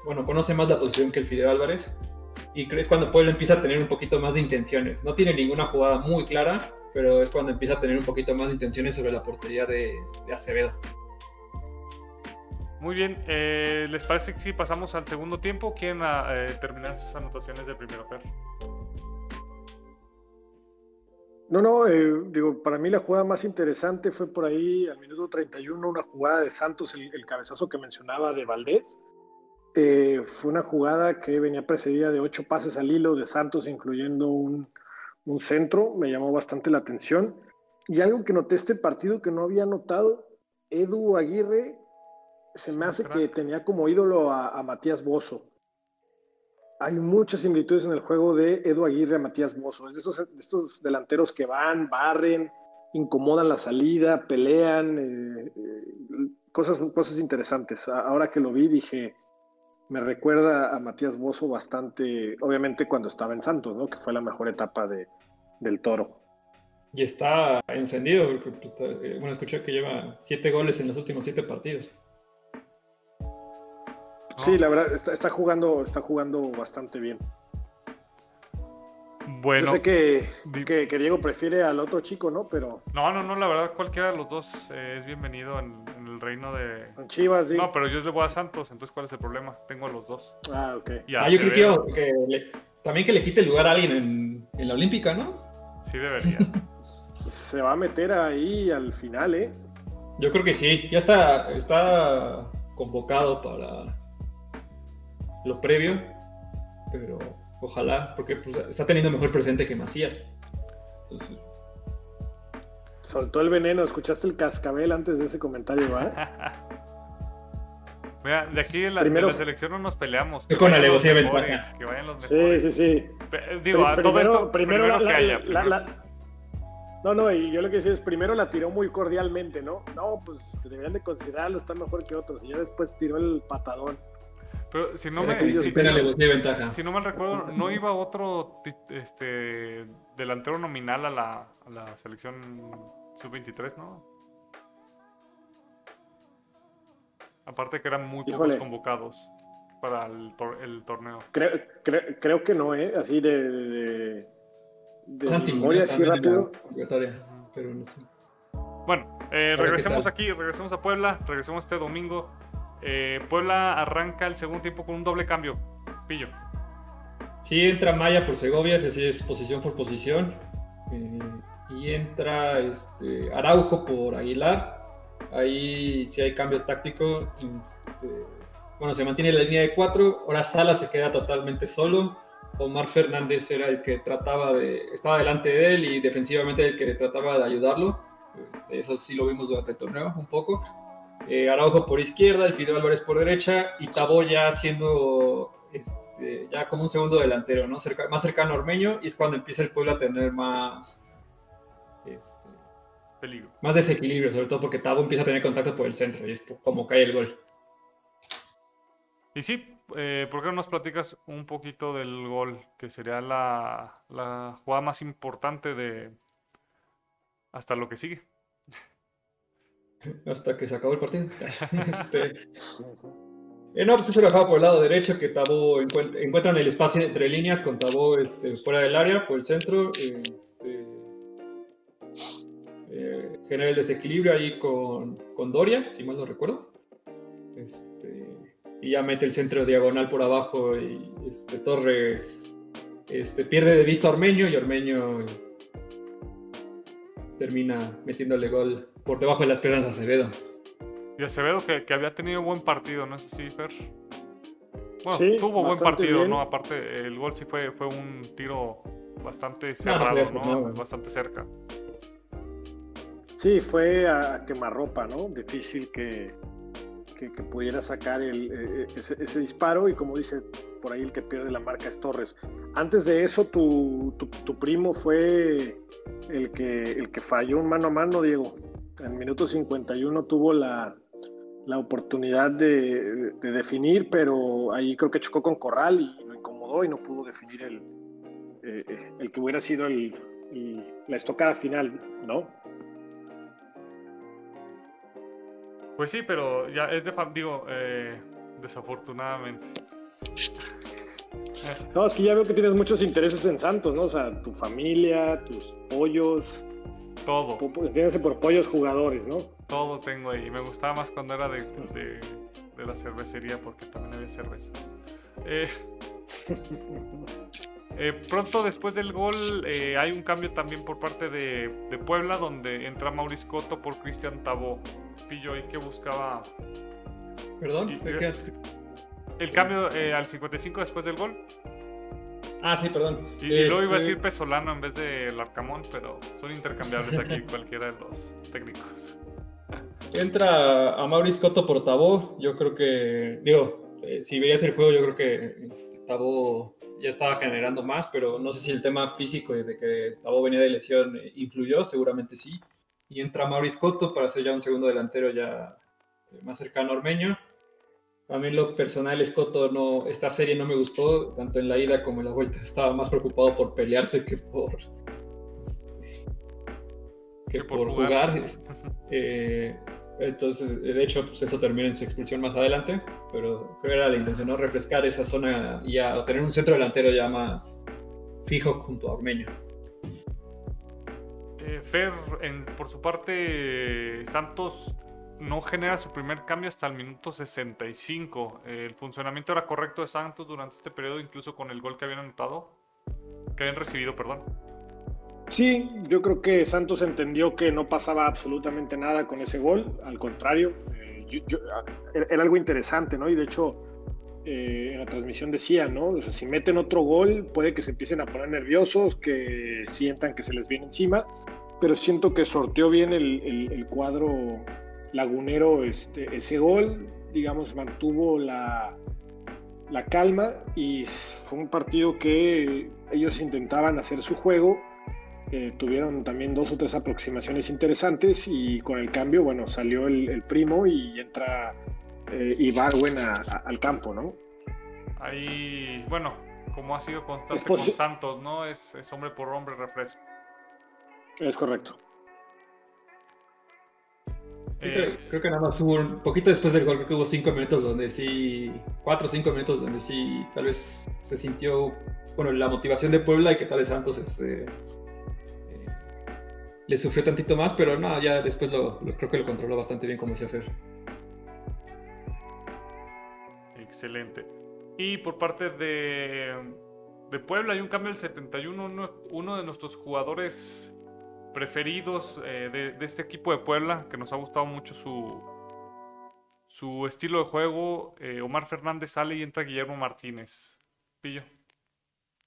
bueno, conoce más la posición que el Fideo Álvarez y es cuando Puebla empieza a tener un poquito más de intenciones. No tiene ninguna jugada muy clara, pero es cuando empieza a tener un poquito más de intenciones sobre la portería de, Acevedo. Muy bien, eh, ¿les parece que si pasamos al segundo tiempo? ¿Quieren ah, eh, terminar sus anotaciones del primero, Fer? No, no, eh, digo, para mí la jugada más interesante fue por ahí al minuto 31, una jugada de Santos, el, cabezazo que mencionaba de Valdés. Eh, fue una jugada que venía precedida de ocho pases al hilo de Santos, incluyendo un, un centro, me llamó bastante la atención. Y algo que noté este partido que no había notado, Edu Aguirre se me hace que tenía como ídolo a, Matías Bozo. Hay muchas similitudes en el juego de Edu Aguirre a Matías Bozo. Es de estos, delanteros que van, barren, incomodan la salida, pelean, eh, eh, cosas, cosas interesantes. Ahora que lo vi dije, me recuerda a Matías Bozo bastante, obviamente cuando estaba en Santos, ¿no? que fue la mejor etapa de, del toro. Y está encendido, porque pues, eh, bueno, escuché que lleva siete goles en los últimos siete partidos. Sí, la verdad, está, jugando, está jugando bastante bien. Bueno. Yo sé que, Diego prefiere al otro chico, ¿no? Pero. No, no, no, la verdad, cualquiera de los dos eh, es bienvenido en, el reino de. Chivas, sí. No, pero yo le voy a Santos, entonces, ¿cuál es el problema? Tengo a los dos. Ah, ok. Ah, yo creo que, también que le quite el lugar a alguien en, en la Olímpica, ¿no? Sí, debería. [LAUGHS] Se va a meter ahí al final, ¿eh? Yo creo que sí. Ya está, está convocado para lo previo, pero ojalá, porque pues, está teniendo mejor presente que Macías. Entonces... Soltó el veneno, escuchaste el cascabel antes de ese comentario, ¿va? [LAUGHS] Mira, de aquí en la, selección no nos peleamos. Que con alevosía Que vayan los mejores. Sí, sí, sí. Digo, a todo esto, primero, que haya. no, no, y yo lo que decía es, primero la tiró muy cordialmente, ¿no? No, pues deberían de considerarlo, está mejor que otros. Y ya después tiró el patadón. Pero si no me si, no mal recuerdo, no iba otro este delantero nominal a la, a la selección sub-23, ¿no? Aparte que eran muy pocos convocados para el, torneo. Creo, creo, que no, ¿eh? Así de, de, de memoria, así rápido. Pero no sé. Bueno, eh, regresemos aquí, regresemos a Puebla, regresemos este domingo. Eh, Puebla arranca el segundo tiempo con un doble cambio. Pillo. Sí, entra Maya por Segovia, así es posición por posición. Eh, y entra este, Araujo por Aguilar. Ahí sí hay cambio táctico. Este, bueno, se mantiene la línea de cuatro. Ahora Sala se queda totalmente solo. Omar Fernández era el que trataba de. estaba delante de él y defensivamente el que trataba de ayudarlo. Eso sí lo vimos durante el torneo un poco eh, Araujo por izquierda, el Fidel Álvarez por derecha y Tabo ya siendo este, ya como un segundo delantero, ¿no? más cercano a Ormeño y es cuando empieza el pueblo a tener más este, peligro. Más desequilibrio, sobre todo porque Tabo empieza a tener contacto por el centro y es como cae el gol. Y sí, eh, ¿por qué no nos platicas un poquito del gol, que sería la, la jugada más importante de hasta lo que sigue? Hasta que se acabó el partido. [LAUGHS] este, eh, no, pues se bajaba por el lado derecho, que encuentra, encuentran el espacio entre líneas con Tabo este, fuera del área, por el centro. Este, eh, genera el desequilibrio ahí con, con, Doria, si mal no recuerdo. Este, y ya mete el centro diagonal por abajo y este, Torres este, pierde de vista a Ormeño y Ormeño termina metiéndole gol por debajo de las piernas a Acevedo. Y Acevedo que, que había tenido buen partido, ¿no sé si Fer? Bueno, tuvo buen partido, ¿no? Aparte, el gol sí fue, fue un tiro bastante cerrado, ¿no? Bastante cerca. Sí, fue a quemarropa, ¿no? Difícil que, que, pudiera sacar el, e, e, ese, ese, disparo y como dice por ahí el que pierde la marca es Torres. Antes de eso, tu, tu, tu primo fue el que, el que falló un mano a mano, Diego en minuto 51 tuvo la, la oportunidad de, definir, pero ahí creo que chocó con Corral y lo incomodó y no pudo definir el, eh, eh, el que hubiera sido el, la estocada final, ¿no? Pues sí, pero ya es de digo, eh, desafortunadamente. No, es que ya veo que tienes muchos intereses en Santos, ¿no? O sea, tu familia, tus pollos, todo. Entiéndase por pollos jugadores, ¿no? Todo tengo ahí. Me gustaba más cuando era de, de, la cervecería porque también había cerveza. Eh, [LAUGHS] Eh, pronto después del gol eh, hay un cambio también por parte de, Puebla, donde entra Mauricio Coto por Cristian Tabó. Pillo ahí que buscaba. Perdón, el cambio al 55 después del gol. Ah, sí, perdón. Y, luego iba a este decir Pesolano en vez de Larcamón, pero son intercambiables aquí [LAUGHS] cualquiera de los técnicos. Entra a Maurice Cotto por Tabó. Yo creo que, digo, eh, si veías el juego, yo creo que este, Tabó ya estaba generando más, pero no sé si el tema físico de que Tabó venía de lesión eh, influyó, seguramente sí. Y entra Maurice Cotto para ser ya un segundo delantero ya eh, más cercano a Ormeño. A mí lo personal, Escoto, no, esta serie no me gustó, tanto en la ida como en la vuelta. Estaba más preocupado por pelearse que por, este, que, por, jugar. Eh, entonces, de hecho, pues eso termina en su expulsión más adelante, pero creo que era la intención, ¿no? Refrescar esa zona y a tener un centro delantero ya más fijo junto a Ormeño. Eh, Fer, por su parte, Santos no genera su primer cambio hasta el minuto 65. El funcionamiento era correcto de Santos durante este periodo, incluso con el gol que habían anotado, que habían recibido, perdón. Sí, yo creo que Santos entendió que no pasaba absolutamente nada con ese gol, al contrario, eh, era algo interesante, ¿no? Y de hecho, eh, en la transmisión decía, ¿no? O sea, si meten otro gol, puede que se empiecen a poner nerviosos, que sientan que se les viene encima, pero siento que sorteó bien el, el cuadro Lagunero este, ese gol, digamos, mantuvo la, la calma y fue un partido que ellos intentaban hacer su juego. Eh, tuvieron también dos o tres aproximaciones interesantes y con el cambio, bueno, salió el, primo y entra eh, Ibarwen al campo, ¿no? Ahí, bueno, como ha sido constante con Santos, ¿no? Es, es hombre por hombre refresco. Es correcto. Eh, creo, que nada más hubo un poquito después del gol, creo que hubo cinco minutos donde sí, cuatro o cinco minutos donde sí, tal vez se sintió, bueno, la motivación de Puebla y que tal vez Santos este, eh, le sufrió tantito más, pero no, ya después lo, creo que lo controló bastante bien como decía Fer. Excelente. Y por parte de, de Puebla hay un cambio del 71, uno, uno de nuestros jugadores preferidos eh, de, este equipo de Puebla, que nos ha gustado mucho su, su estilo de juego. Eh, Omar Fernández sale y entra Guillermo Martínez. Pillo.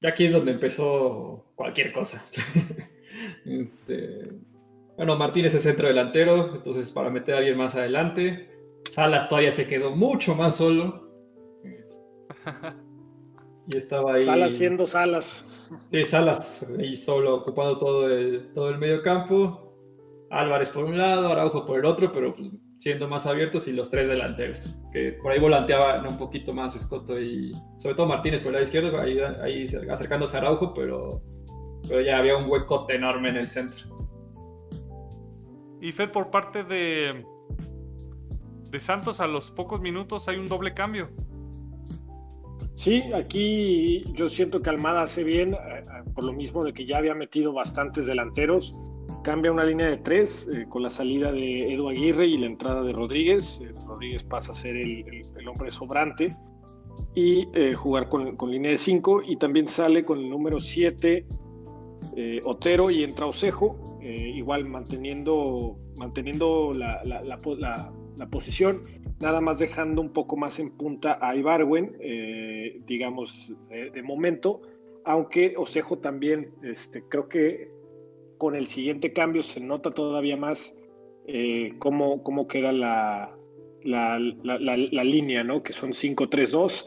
Y aquí es donde empezó cualquier cosa. [LAUGHS] Este, bueno, Martínez es centro delantero, entonces para meter a alguien más adelante. Salas todavía se quedó mucho más solo. [LAUGHS] y estaba ahí. Salas siendo Salas. Sí, Salas ahí solo ocupando todo el, todo el medio campo. Álvarez por un lado, Araujo por el otro, pero pues, siendo más abiertos y los tres delanteros. Que por ahí volanteaban un poquito más Escoto y sobre todo Martínez por el lado izquierdo, ahí, acercándose a Araujo, pero, pero ya había un huecote enorme en el centro. Y Fed por parte de, de Santos a los pocos minutos hay un doble cambio. Sí, aquí yo siento que Almada hace bien, eh, eh, por lo mismo de que ya había metido bastantes delanteros. Cambia una línea de tres eh, con la salida de Edu Aguirre y la entrada de Rodríguez. Rodríguez pasa a ser el, hombre sobrante y jugar con, línea de cinco. Y también sale con el número siete Otero y entra Osejo, igual manteniendo, manteniendo la, la posición nada más dejando un poco más en punta a Ibarwen, eh, digamos, de, momento, aunque Osejo también, este, creo que con el siguiente cambio se nota todavía más eh, cómo, cómo, queda la, la, línea, ¿no? Que son 5-3-2,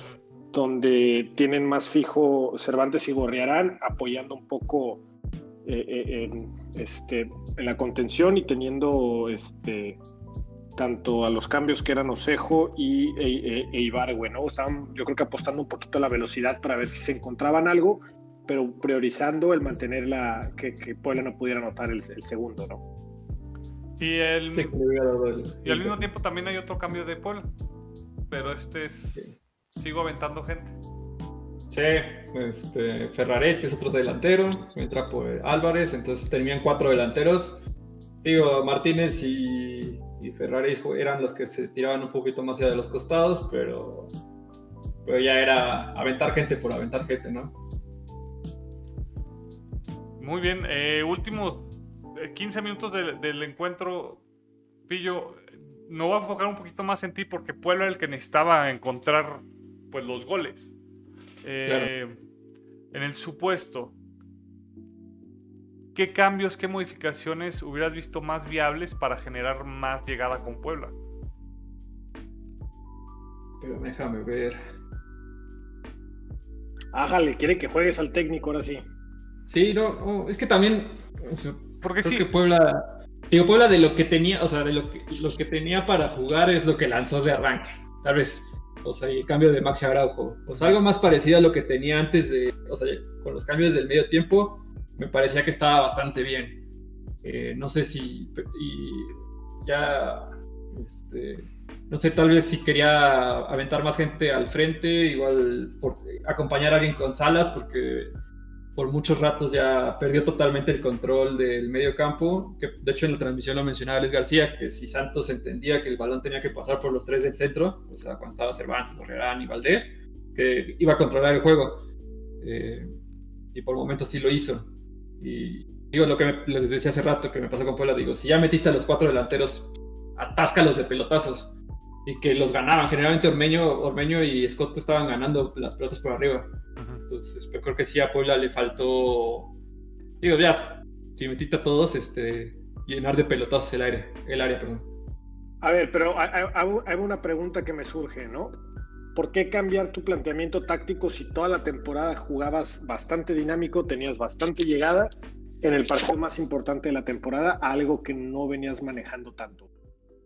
donde tienen más fijo Cervantes y Gorriarán, apoyando un poco eh, en, este, en la contención y teniendo este, tanto a los cambios que eran Osejo y e, e, e Ibargüe, ¿no? Estaban, yo creo que apostando un poquito a la velocidad para ver si se encontraban algo, pero priorizando el mantener la, que, que Puebla no pudiera anotar el, segundo, ¿no? Y, el, y al mismo tiempo también hay otro cambio de Puebla, pero este es, sigo aventando gente. Sí, este, Ferrares, que es otro delantero, entra por Álvarez, entonces tenían cuatro delanteros. Digo, Martínez y y Ferrari eran los que se tiraban un poquito más allá de los costados, pero, pero ya era aventar gente por aventar gente, ¿no? Muy bien, eh, últimos 15 minutos del encuentro, Pillo, me voy a enfocar un poquito más en ti porque Puebla era el que necesitaba encontrar pues los goles. Eh, en el supuesto, ¿qué cambios, qué modificaciones hubieras visto más viables para generar más llegada con Puebla? Pero déjame ver. Ájale, quiere que juegues al técnico ahora sí. Sí, no, es que también. Porque sí. que Puebla Digo, Puebla de lo que tenía, o sea, de lo que, lo que tenía para jugar es lo que lanzó de arranque. Tal vez, o sea, el cambio de Maxi Araujo. O sea, algo más parecido a lo que tenía antes de, o sea, con los cambios del medio tiempo, me parecía que estaba bastante bien. Eh, no sé si, y ya, este, no sé, tal vez si quería aventar más gente al frente, igual acompañar a alguien con Salas, porque por muchos ratos ya perdió totalmente el control del medio campo, que de hecho en la transmisión lo mencionaba Alex García, que si Santos entendía que el balón tenía que pasar por los tres del centro, o sea, cuando estaba Cervantes, Correrán y Valdés, que iba a controlar el juego. Eh, y por momentos sí lo hizo. Y digo lo que les decía hace rato que me pasó con Puebla, digo, si ya metiste a los cuatro delanteros, atáscalos de pelotazos. Y que los ganaban. Generalmente Ormeño, Ormeño y Scott estaban ganando las pelotas por arriba. Entonces, pero creo que sí a Puebla le faltó. Digo, ya, si metiste a todos, este, llenar de pelotazos el aire, el área, perdón. A ver, pero hay una pregunta que me surge, ¿no? ¿Por qué cambiar tu planteamiento táctico si toda la temporada jugabas bastante dinámico, tenías bastante llegada en el partido más importante de la temporada, algo que no venías manejando tanto?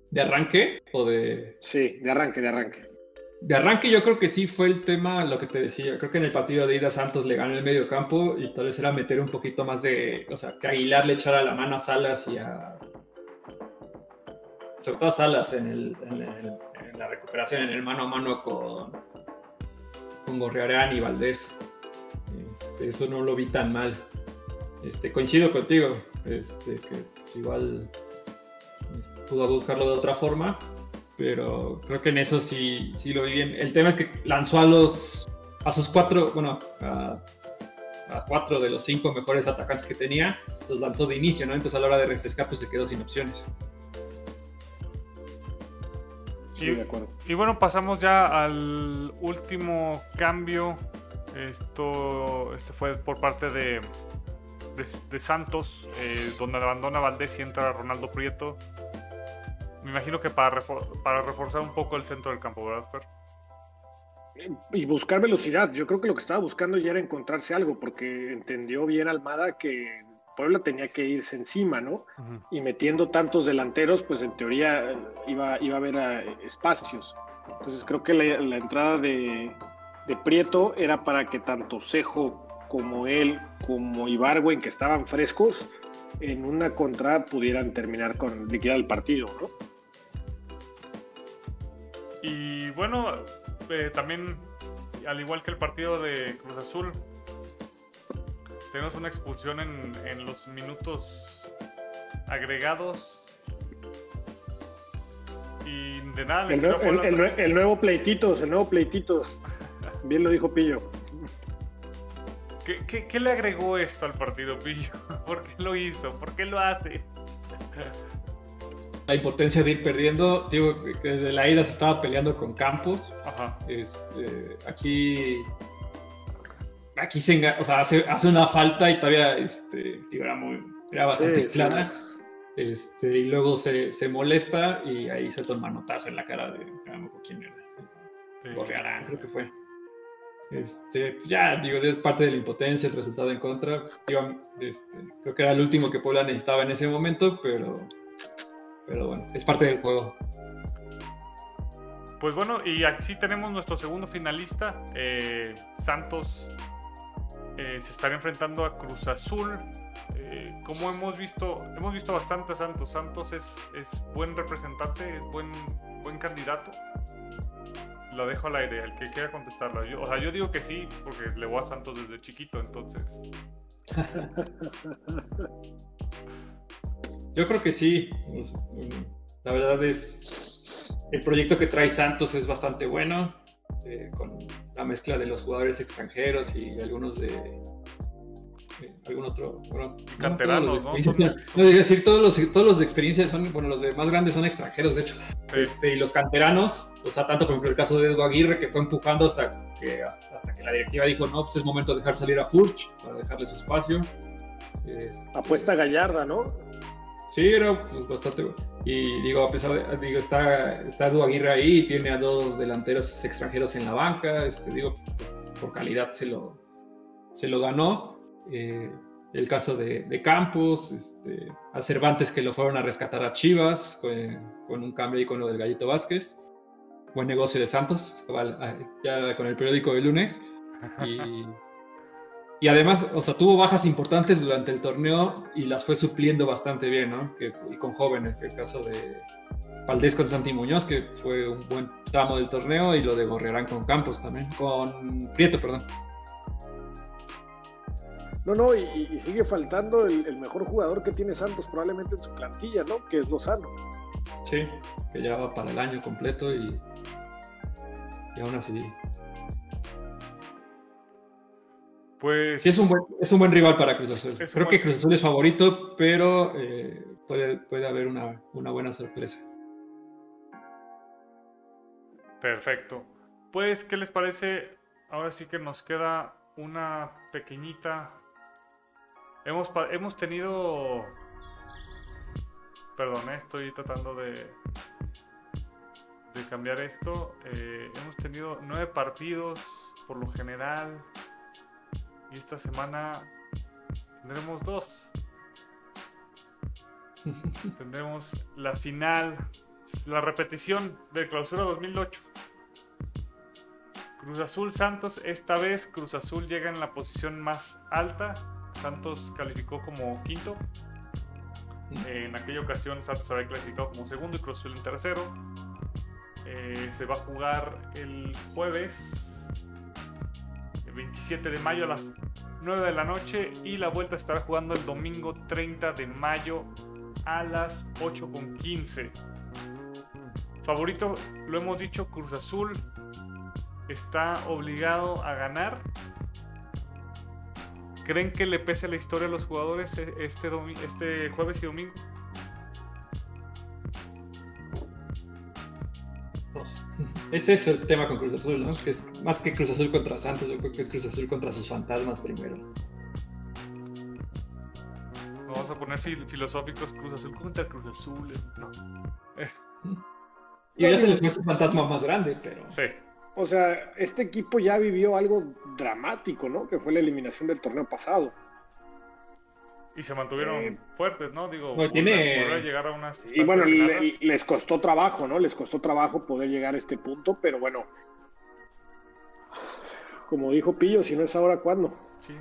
¿De arranque o de...? Sí, de arranque, de arranque. De arranque yo creo que sí fue el tema, lo que te decía, creo que en el partido de ida Santos le ganó el medio campo y tal vez era meter un poquito más de, o sea, que Aguilar le echara la mano a Salas y a... Sobre todo a Salas en, el, en, la recuperación, en el mano a mano con, con Gorriarán y Valdés. Este, eso no lo vi tan mal. Este, coincido contigo, este, que igual este, pudo buscarlo de otra forma pero creo que en eso sí, sí lo vi bien. El tema es que lanzó a los a sus cuatro, bueno, a, cuatro de los cinco mejores atacantes que tenía, los lanzó de inicio, ¿no? Entonces a la hora de refrescar, pues se quedó sin opciones. Sí, de acuerdo. Y bueno, pasamos ya al último cambio. Esto, este fue por parte de, de, Santos, eh, donde abandona Valdés y entra Ronaldo Prieto. Me imagino que para, para reforzar un poco el centro del campo, ¿verdad, Fer? Y buscar velocidad. Yo creo que lo que estaba buscando ya era encontrarse algo, porque entendió bien Almada que Puebla tenía que irse encima, ¿no? Y metiendo tantos delanteros, pues en teoría iba, iba a haber eh, espacios. Entonces creo que la, entrada de, de, Prieto era para que tanto Cejo como él, como Ibargüen, que estaban frescos, en una contra pudieran terminar con liquidar el partido, ¿no? Y bueno, eh, también, al igual que el partido de Cruz Azul, tenemos una expulsión en, los minutos agregados. Y de nada, el, el, nuevo pleititos, el nuevo pleititos. [LAUGHS] Bien lo dijo Pillo. ¿Qué, qué le agregó esto al partido, Pillo? [LAUGHS] ¿Por qué lo hizo? ¿Por qué lo hace? la impotencia de ir perdiendo. Digo que desde la ida se estaba peleando con Campos. Este, aquí aquí se o sea, hace, hace, una falta y todavía este, era, muy, era bastante clara. Este, y luego se, se, molesta y ahí se toma manotazo en la cara de no quién era. Creo que fue. Este, pues ya, digo, es parte de la impotencia, el resultado en contra. este, creo que era el último que Puebla necesitaba en ese momento, pero pero bueno, es parte del juego. Pues bueno, y aquí tenemos nuestro segundo finalista. Eh, Santos eh, se estará enfrentando a Cruz Azul. Eh, como hemos visto, hemos visto bastante a Santos. Santos es, es buen representante, es buen, buen candidato. Lo dejo al aire, el que quiera contestarlo. o sea, yo digo que sí, porque le voy a Santos desde chiquito, entonces. [LAUGHS] Yo creo que sí. La verdad es, el proyecto que trae Santos es bastante bueno, eh, con la mezcla de los jugadores extranjeros y algunos de, algún otro. Bueno, Canteranos, ¿no? ¿no? Son, no, decir, todos los, todos los de experiencia son, bueno, los de más grandes son extranjeros, de hecho. Este, y los canteranos, o sea, tanto por ejemplo el caso de Edu Aguirre, que fue empujando hasta que, hasta, que la directiva dijo, no, pues es momento de dejar salir a Furch para dejarle su espacio. Este, Apuesta gallarda, ¿no? Sí, era pues, bastante Y digo, a pesar de, digo, está, está Edu ahí, tiene a dos delanteros extranjeros en la banca, este, digo, por calidad se lo, se lo ganó. Eh, el caso de, Campos, este, a Cervantes que lo fueron a rescatar a Chivas con, un cambio ahí con lo del Gallito Vázquez. Buen negocio de Santos, ya con el periódico de lunes. Y, [LAUGHS] y además, o sea, tuvo bajas importantes durante el torneo y las fue supliendo bastante bien, ¿no? y con jóvenes, el caso de Valdés con Santi Muñoz, que fue un buen tramo del torneo, y lo de Gorriarán con Campos también, con Prieto, perdón. No, no, y, sigue faltando el, mejor jugador que tiene Santos probablemente en su plantilla, ¿no? Que es Lozano. Sí, que ya va para el año completo y, y aún así. Pues. Sí, es un buen, es un buen rival para Cruz Azul. Creo que Cruz Azul es favorito, pero eh, puede, puede haber una, una buena sorpresa. Perfecto. Pues, ¿qué les parece? Ahora sí que nos queda una pequeñita Hemos, hemos tenido... Perdón, eh, estoy tratando de, de cambiar esto. Eh, hemos tenido nueve partidos por lo general. Y esta semana tendremos dos. [LAUGHS] tendremos la final, la repetición del clausura 2008. Cruz Azul Santos, esta vez Cruz Azul llega en la posición más alta Santos calificó como quinto. en aquella ocasión Santos había clasificado como segundo y Cruz Azul en tercero. Eh, se va a jugar el jueves, 27 de mayo a las 9 de la noche y la vuelta estará jugando el domingo 30 de mayo a las 8.15. Favorito, lo hemos dicho, Cruz Azul está obligado a ganar ¿Creen que le pese la historia a los jugadores e-, este, este jueves y domingo? Pues, es eso el tema con Cruz Azul, ¿no? Que es más que Cruz Azul contra Santos, yo creo que es Cruz Azul contra sus fantasmas primero. Vamos a poner filosóficos Cruz Azul contra Cruz Azul. No. Y ya se le fue su fantasma más grande, pero. Sí. O sea, este equipo ya vivió algo dramático, ¿no? Que fue la eliminación del torneo pasado. Y se mantuvieron eh, fuertes, ¿no? Digo, tiene... llegar a unas. Y bueno, les costó trabajo, ¿no? Les costó trabajo poder llegar a este punto, pero bueno. Como dijo Pillo, si no es ahora, ¿cuándo? Sí,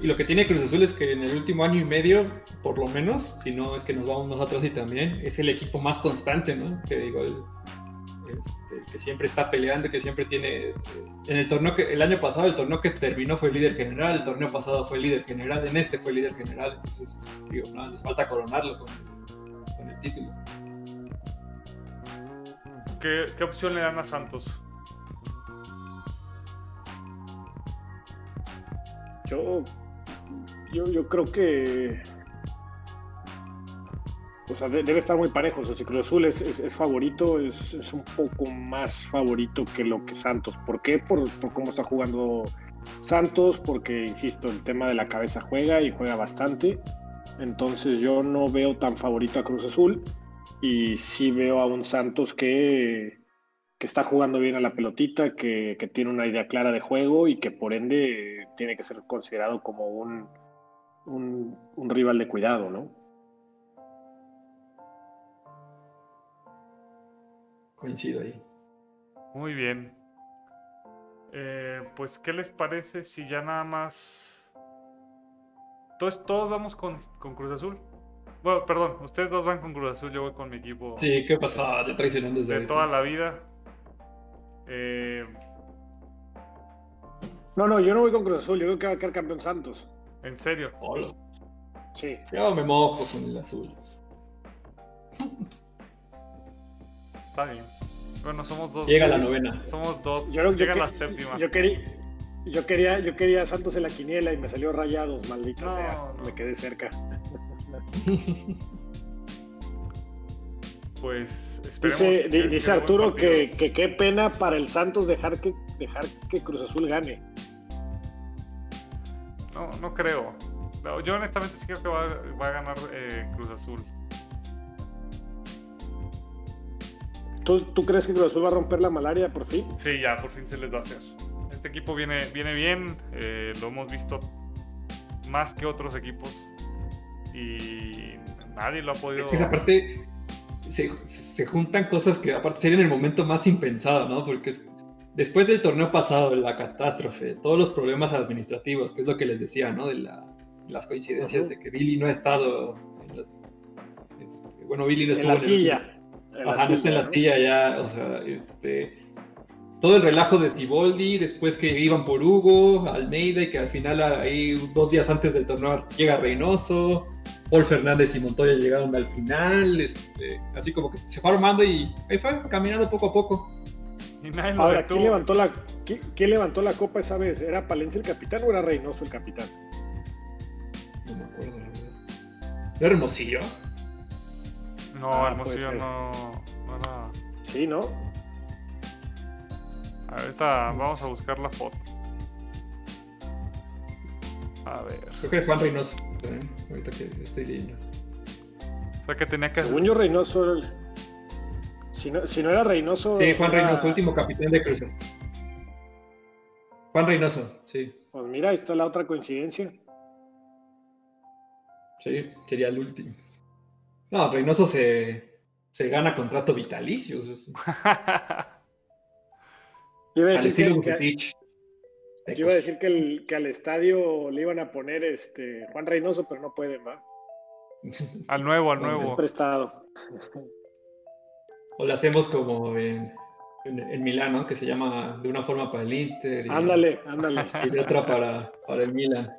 y lo que tiene Cruz Azul es que en el último año y medio, por lo menos, si no es que nos vamos nosotros y también, es el equipo más constante, ¿no? Que digo, el, este, que siempre está peleando, que siempre tiene... En el torneo que el año pasado, el torneo que terminó fue líder general, el torneo pasado fue líder general, en este fue líder general, entonces, digo, no, les falta coronarlo con, el título. ¿Qué, ¿Qué opción le dan a Santos? Yo, yo, yo creo que o sea, debe estar muy parejo. O sea, si Cruz Azul es, favorito, es, un poco más favorito que lo que Santos. ¿Por qué? Por, cómo está jugando Santos, porque, insisto, el tema de la cabeza juega y juega bastante. Entonces yo no veo tan favorito a Cruz Azul y sí veo a un Santos que, está jugando bien a la pelotita, que, tiene una idea clara de juego y que por ende tiene que ser considerado como un, un rival de cuidado, ¿no? Coincido ahí. Muy bien. Eh, pues, ¿qué les parece si ya nada más... Entonces, todos vamos con, Cruz Azul. Bueno, perdón, ustedes dos van con Cruz Azul, yo voy con mi equipo. Sí, ¿qué pasa? De traicionando desde De toda la vida. Eh, no, no, yo no voy con Cruz Azul, yo creo que va a quedar campeón Santos. ¿En serio? Hola. Sí. Yo me mojo con el azul. Está bien. Bueno, somos dos. Llega la novena. Somos dos. Yo Llega la séptima. Yo quería, Yo quería, yo quería Santos en la quiniela y me salió rayados, maldita No, sea. no. Me quedé cerca. [LAUGHS] Pues esperemos Dice, que- di- que dice Arturo que, qué pena para el Santos dejar que, dejar que Cruz Azul gane. No, no creo. No, yo honestamente sí creo que va, va a ganar eh, Cruz Azul. ¿Tú, ¿Tú crees que Cruz Azul va a romper la malaria por fin? Sí, ya por fin se les va a hacer. Este equipo viene, viene bien, eh, lo hemos visto más que otros equipos y nadie lo ha podido... Es que esa parte se, se juntan cosas que aparte sería en el momento más impensado, ¿no? Porque es- después del torneo pasado, de la catástrofe, todos los problemas administrativos, que es lo que les decía, ¿no? De la- las coincidencias de que Billy no ha estado... en la- este, bueno, Billy no En estuvo la el- silla. En la Ajá, no está en la ¿no? silla ya, o sea, este... Todo el relajo de Siboldi, después que iban por Hugo, Almeida, y que al final, ahí dos días antes del torneo, llega Reynoso, Paul Fernández y Montoya llegaron al final, este, así como que se fue armando y ahí fue caminando poco a poco. Y nadie lo Ahora. ¿quién levantó, la, quién, quién levantó la copa esa vez? ¿Era Palencia el capitán o era Reynoso el capitán? No me acuerdo, la verdad. ¿Era Hermosillo? No, Ah, Hermosillo no, no era... Sí, ¿no? Ahorita vamos a buscar la foto. A ver. Creo que era Juan Reynoso, ¿eh? ahorita que estoy leyendo. O sea que tenía que... Según yo, Reynoso. el- Si no, si no era Reynoso. Sí, Juan era- Reynoso, último capitán de Cruz. Juan Reynoso, sí. Pues mira, ahí está la otra coincidencia. Sí, sería el último. No, Reynoso se, se gana contrato vitalicio. [LAUGHS] Yo iba a al decir, estilo que, que- yo iba a decir que, el- que al estadio le iban a poner este Juan Reynoso, pero no pueden, ¿va? [LAUGHS] al nuevo, al Bueno, Es nuevo. prestado. O lo hacemos como en, en, en Milán, ¿no? Que se llama de una forma para el Inter y, Ándale, [LAUGHS] ándale. y de otra para, para el Milan.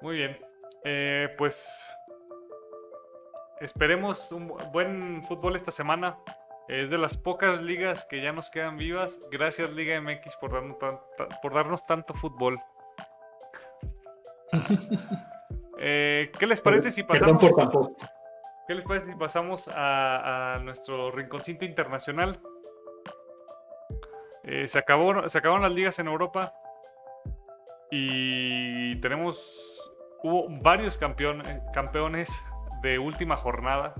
Muy bien. Eh, pues esperemos un bu- buen fútbol esta semana. Es de las pocas ligas que ya nos quedan vivas. Gracias Liga MX por darnos, tan- por darnos tanto fútbol. [LAUGHS] Eh, ¿Qué les parece si pasamos? ¿Qué les parece si pasamos a, a nuestro rinconcito internacional? Eh, se, acabó, se acabaron las ligas en Europa y tenemos, hubo varios eh, campeones de última jornada.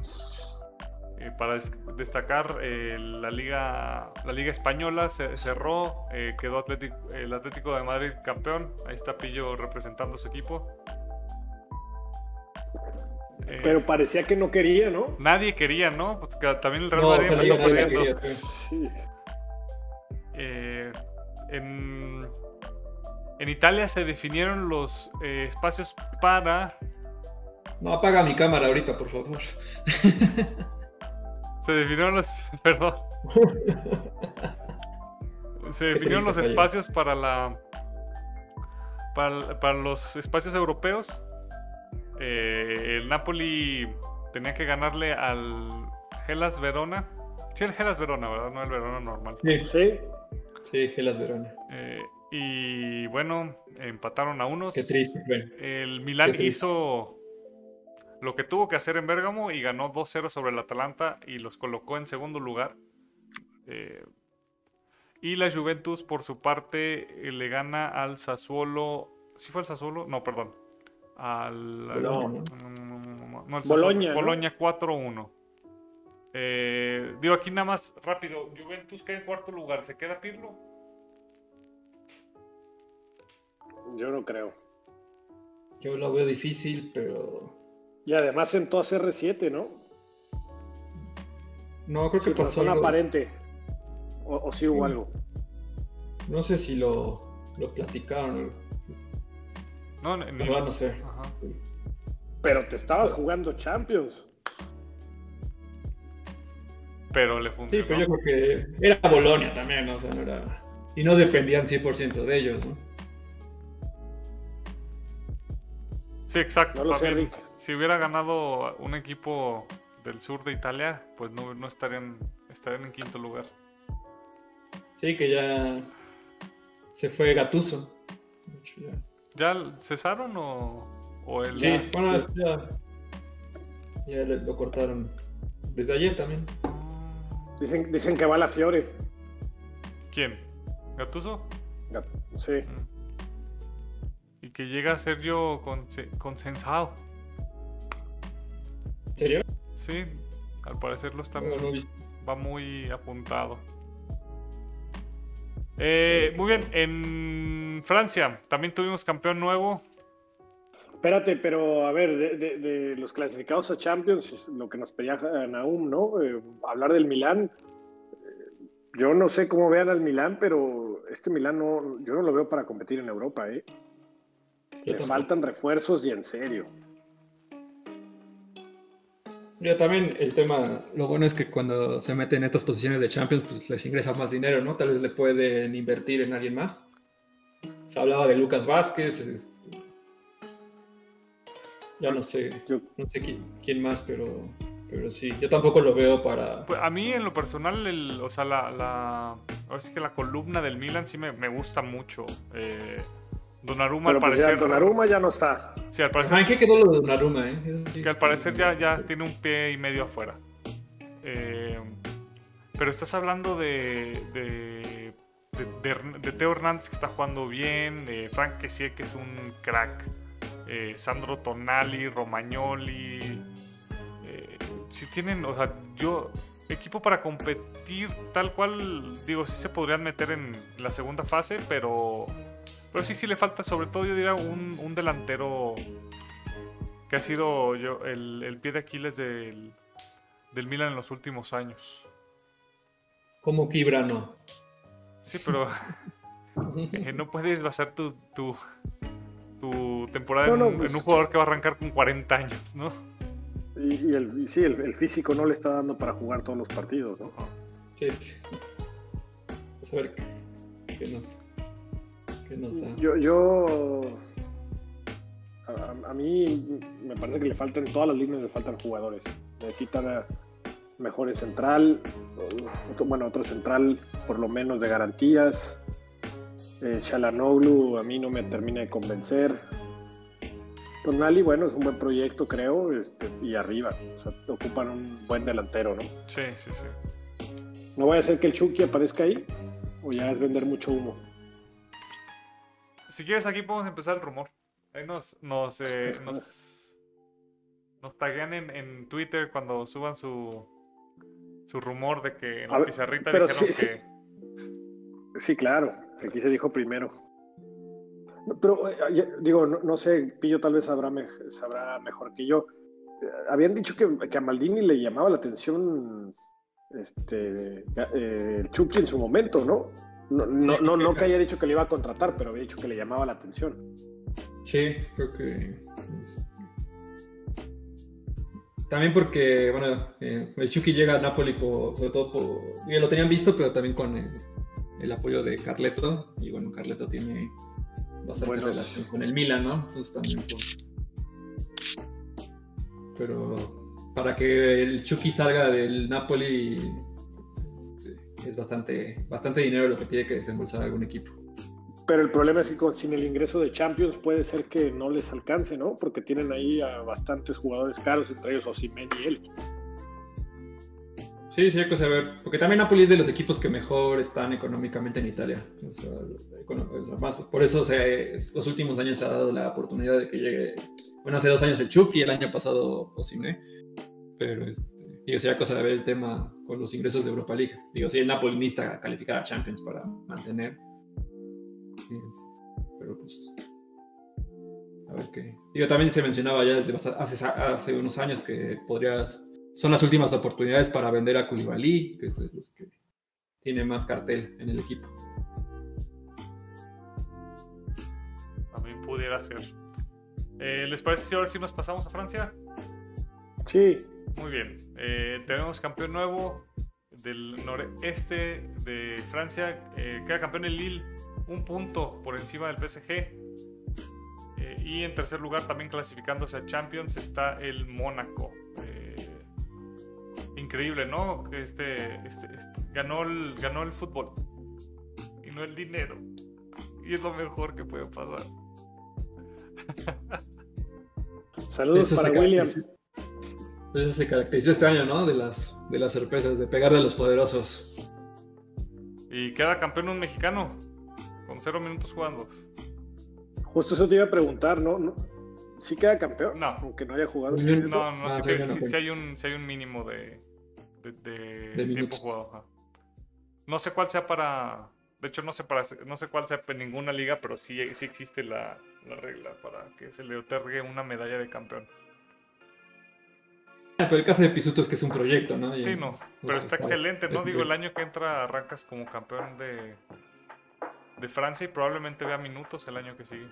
Eh, para des- destacar, eh, la, liga, la liga española se cerró, eh, quedó Atlético, el Atlético de Madrid campeón. Ahí está Pillo representando a su equipo. Eh, Pero parecía que no quería, ¿no? Nadie quería, ¿no? Pues que también el Real No, Madrid empezó perdiendo. sí. En, en Italia se definieron los eh, espacios para. No, apaga mi cámara ahorita, por favor. Se definieron los. [LAUGHS] Perdón. Se definieron los espacios para la. Para, para los espacios europeos. Eh, el Napoli tenía que ganarle al Hellas Verona. Sí, el Hellas Verona, ¿verdad? No el Verona normal. Sí, Sí. sí, Gelas Verona. Eh, y bueno, empataron a unos. Qué triste, bueno. El triste. hizo lo que tuvo que hacer en Bérgamo y ganó 2-0 sobre el Atalanta y los colocó en segundo lugar. Eh, y la Juventus, por su parte, eh, le gana al Sassuolo. ¿Sí fue el Sassuolo? No, perdón. Al. No, ¿no? no, no, no, no, el Boloña. Boloña 4-1. Eh, digo aquí nada más rápido. Juventus queda en cuarto lugar. ¿Se queda Pirlo? Yo no creo. Yo lo veo difícil, pero. Y además sentó a CR7, ¿no? No, creo que pasó algo. aparente. O, o sí hubo Sí. algo. No sé si lo, lo platicaron. No, ni- verdad, no sé. Ajá. Pero te estabas jugando Champions. Pero le Sí, funcionó. pero yo creo que era Bolonia también, ¿no? O sea, no era. Y no dependían 100% de ellos, ¿no? Sí, exacto. No lo sé. Rick. Si hubiera ganado un equipo del sur de Italia, pues no, no estarían, estarían en quinto lugar. Sí, que ya. se fue Gatuso. ya. cesaron o, o el... Sí, bueno, ya, ya lo cortaron desde ayer también. Dicen, dicen que va a la Fiore. ¿Quién? ¿Gatuso? sí. Mm. Y que llega a ser yo consensado. ¿En serio? Sí, al parecer lo está va muy apuntado. Eh, muy bien, en Francia también tuvimos campeón nuevo. Espérate, pero a ver, de, los clasificados a Champions, lo que nos pedía Naum, ¿no? Eh, hablar del Milán. Eh, yo no sé cómo vean al Milán, pero este Milán no, yo no lo veo para competir en Europa, ¿eh? Le faltan refuerzos y en serio. Yo también el tema, lo bueno es que cuando se meten en estas posiciones de Champions, pues les ingresa más dinero, ¿no? Tal vez le pueden invertir en alguien más. Se hablaba de Lucas Vázquez, este, ya no sé, yo, no sé quién, más, pero, pero sí, yo tampoco lo veo para... Pues a mí en lo personal, el, o sea, la, la, ahora sí que la columna del Milan sí me, me gusta mucho. Eh, Donnarumma al pues parecer. Donnarumma ya no está. Sí, al parecer. ¿En qué quedó lo de Donnarumma, eh? que al parecer ya, ya tiene un pie y medio afuera. Eh, pero estás hablando de, de, de, Teo Hernández que está jugando bien, de Frank que sí que es un crack, eh, Sandro Tonali, Romagnoli. Eh, si tienen, o sea, yo, equipo para competir tal cual, digo, sí se podrían meter en la segunda fase, pero pero sí, sí le falta, sobre todo, yo diría, un, delantero que ha sido yo, el, pie de Aquiles del, del Milan en los últimos años. Como Kibrano. Sí, pero [LAUGHS] eh, no puedes basar tu, tu, temporada en, un, pues jugador que va a arrancar con 40 años, ¿no? Y, el, sí, el, físico no le está dando para jugar todos los partidos, ¿no? Sí, sí. Vamos a ver qué nos, yo, yo a, mí me parece que le faltan, todas las líneas le faltan jugadores. Necesitan mejores central, bueno, otro central por lo menos de garantías. Eh, Chalanoglu a mí no me termina de convencer. Tonali, bueno, es un buen proyecto, creo, este, y arriba. O sea, ocupan un buen delantero, ¿no? Sí, sí, sí. No voy a hacer que el Chucky aparezca ahí, o ya es vender mucho humo si quieres, aquí podemos empezar el rumor. Ahí nos, nos, eh, [LAUGHS] nos, nos taguean en, Twitter cuando suban su, su rumor de que en la pizarrita pero dijeron sí, que. Sí. sí, claro. Aquí se dijo primero. Pero, eh, digo, no, sé, Pillo tal vez sabrá, sabrá mejor que yo. Eh, habían dicho que, que, a Maldini le llamaba la atención este, el Chucky en su momento, ¿no? No, no, no, que haya dicho que le iba a contratar, pero había dicho que le llamaba la atención. Sí, creo que. También porque, bueno, eh, el Chucky llega a Napoli sobre todo por. Ya lo tenían visto, pero también con el, apoyo de Carleto. Y bueno, Carleto tiene bastante relación con el Milan, ¿no? Entonces también Pero para que el Chucky salga del Napoli es bastante, bastante dinero lo que tiene que desembolsar algún equipo. Pero el problema es que sin el ingreso de Champions puede ser que no les alcance, ¿no? Porque tienen ahí a bastantes jugadores caros, entre ellos Osimhen y él. Sí, sí, hay que saber. Porque también Napoli es de los equipos que mejor están económicamente en Italia. más, por eso los últimos años se ha dado la oportunidad de que llegue. Bueno, hace dos años el Chucky, el año pasado Osimhen. Pero este, Digo, sería cosa de ver el tema con los ingresos de Europa League. Digo, si el Napoli necesita calificar a Champions para mantener. pero pues. A ver qué. Digo, también se mencionaba ya desde hace, hace unos años que podrías. Son las últimas oportunidades para vender a Koulibaly, que es de los que tiene más cartel en el equipo. También pudiera ser. Eh, ¿Les parece si ahora sí nos pasamos a Francia? Sí. Muy bien. Eh, tenemos campeón nuevo del noreste de Francia. Eh, queda campeón el Lille, un punto por encima del PSG. Eh, y en tercer lugar, también clasificándose a Champions, está el Mónaco. increíble, ¿no? Este, este, este, ganó, el, ganó el fútbol y no el dinero. Y es lo mejor que puede pasar. Saludos para William. Eso se caracterizó este año, ¿no? De las, de las sorpresas, de pegar a los poderosos. Y queda campeón un mexicano, con cero minutos jugando. Justo eso te iba a preguntar, ¿no? ¿No? ¿Sí queda campeón? No. Aunque no haya jugado. No, no, Ah, sí, sí, que- no, sí- pues. sí hay, un, sí hay un mínimo de, de, de De tiempo minutos. jugado. ajá. No sé cuál sea para. De hecho, no sé para no sé cuál sea en ninguna liga, pero sí, sí existe la, la regla para que se le otorgue una medalla de campeón. Ah, Pero el caso de Pisuto es que es un proyecto, ¿no? Y- Sí, no, pero está es- excelente, ¿no? Digo, el año que entra arrancas como campeón de, de Francia y probablemente vea minutos el año que sigue.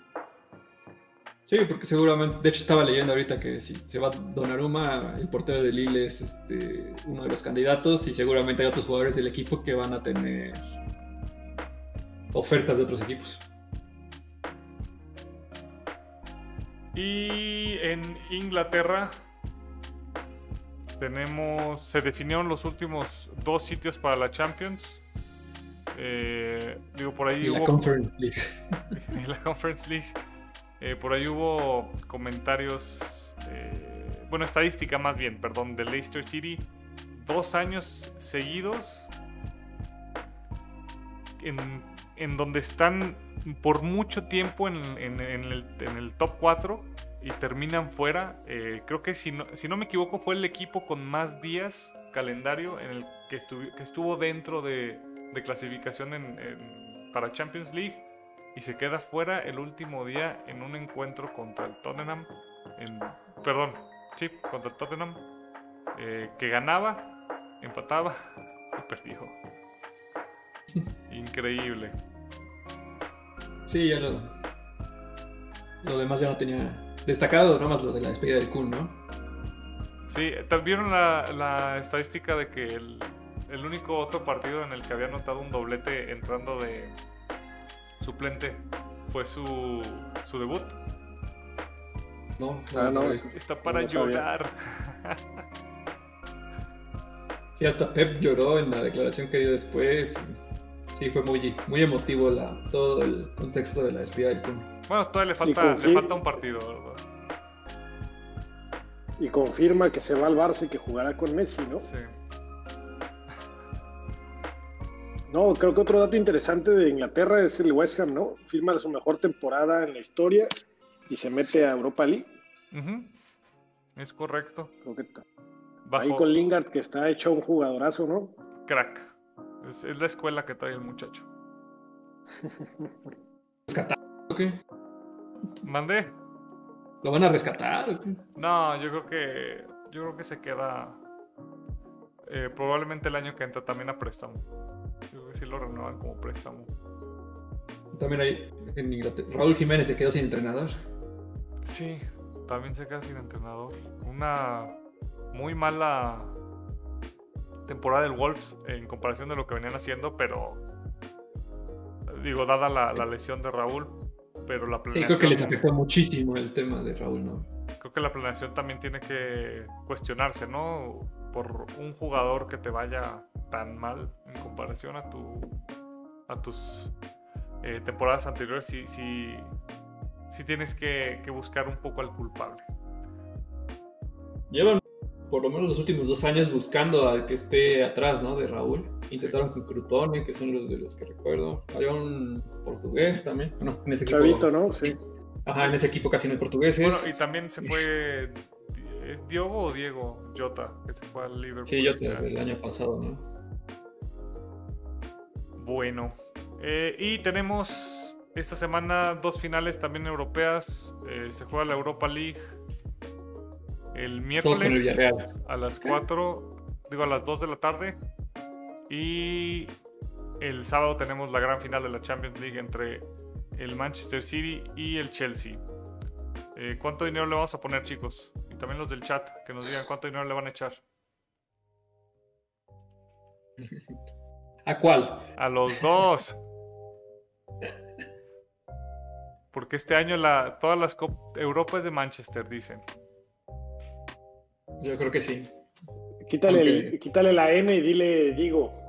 Sí, porque seguramente, de hecho estaba leyendo ahorita que si se va Donnarumma, el portero de Lille es este, uno de los candidatos y seguramente hay otros jugadores del equipo que van a tener ofertas de otros equipos. Y en Inglaterra tenemos, se definieron los últimos dos sitios para la Champions. Eh, digo, por ahí Y la hubo Conference [LAUGHS] League. en la Conference League. Eh, por ahí hubo comentarios, eh, bueno, estadística más bien, perdón, de Leicester City. Dos años seguidos en, en donde están por mucho tiempo en, en- en el, en el top 4 y terminan fuera. Eh, creo que si no, si no me equivoco fue el equipo con más días calendario en el que, estuvi- que estuvo dentro de, clasificación en- para Champions League y se queda fuera el último día en un encuentro contra el Tottenham. En, perdón, sí, contra el Tottenham. eh, que ganaba, empataba [LAUGHS] y perdió. Increíble. Sí, ya lo, lo demás ya no tenía destacado, nada más lo de la despedida del Kun, ¿no? Sí, ¿tal- ¿vieron la, la estadística de que el, el único otro partido en el que había anotado un doblete entrando de suplente fue su, su debut? No, Ah, no, no, es- Está para No llorar. [LAUGHS] Sí, hasta Pep lloró en la declaración que dio después. Sí, fue muy, muy emotivo la, todo el contexto de la despedida del Kun. Bueno, todavía le falta, confío- le falta un partido, ¿verdad? Y confirma que se va al Barça y que jugará con Messi, ¿no? Sí. No, creo que otro dato interesante de Inglaterra es el West Ham, ¿no? Firma su mejor temporada en la historia y se mete a Europa League. Es correcto. Creo que Bajo ahí con Lingard, que está hecho un jugadorazo, ¿no? crack. Es, es la escuela que trae el muchacho. ¿Rescatar o qué? ¿Mandé? ¿Lo van a rescatar o qué? No, yo creo que. Yo creo que se queda. eh, probablemente el año que entra también a préstamo. Yo creo que sí lo renuevan como préstamo. También hay en Inglaterra. Raúl Jiménez se quedó sin entrenador. Sí, también se queda sin entrenador. Una muy mala temporada del Wolves en comparación de lo que venían haciendo, pero digo, dada la, la lesión de Raúl, pero la Sí, planeación, creo que les afectó muchísimo el tema de Raúl, ¿no? creo que la planeación también tiene que cuestionarse, ¿no? Por un jugador que te vaya tan mal en comparación a tu a tus eh, temporadas anteriores, sí, sí, sí tienes que, que buscar un poco al culpable. Llevan por lo menos los últimos dos años buscando al que esté atrás, ¿no? De Raúl. Intentaron con Crutone, que son los de los que recuerdo. Había un portugués también. Bueno, en ese equipo. Chavito, ¿no? Sí. Ajá, en ese equipo casi no hay portugueses. Bueno, y también se fue ¿es [LAUGHS] Diogo o Diego Jota, que se fue al Liverpool. Sí, desde el año. pasado, ¿no? Bueno, eh, y tenemos esta semana dos finales también europeas. Eh, se juega la Europa League el miércoles el a las 4, digo a las 2 de la tarde. Y el sábado tenemos la gran final de la Champions League entre el Manchester City y el Chelsea. Eh, ¿Cuánto dinero le vamos a poner, chicos? Y también los del chat, que nos digan cuánto dinero le van a echar. ¿A cuál? A los dos. Porque este año la, todas las Cop- Europa es de Manchester, dicen. Yo creo que sí. Quítale, el- quítale la M y dile Digo.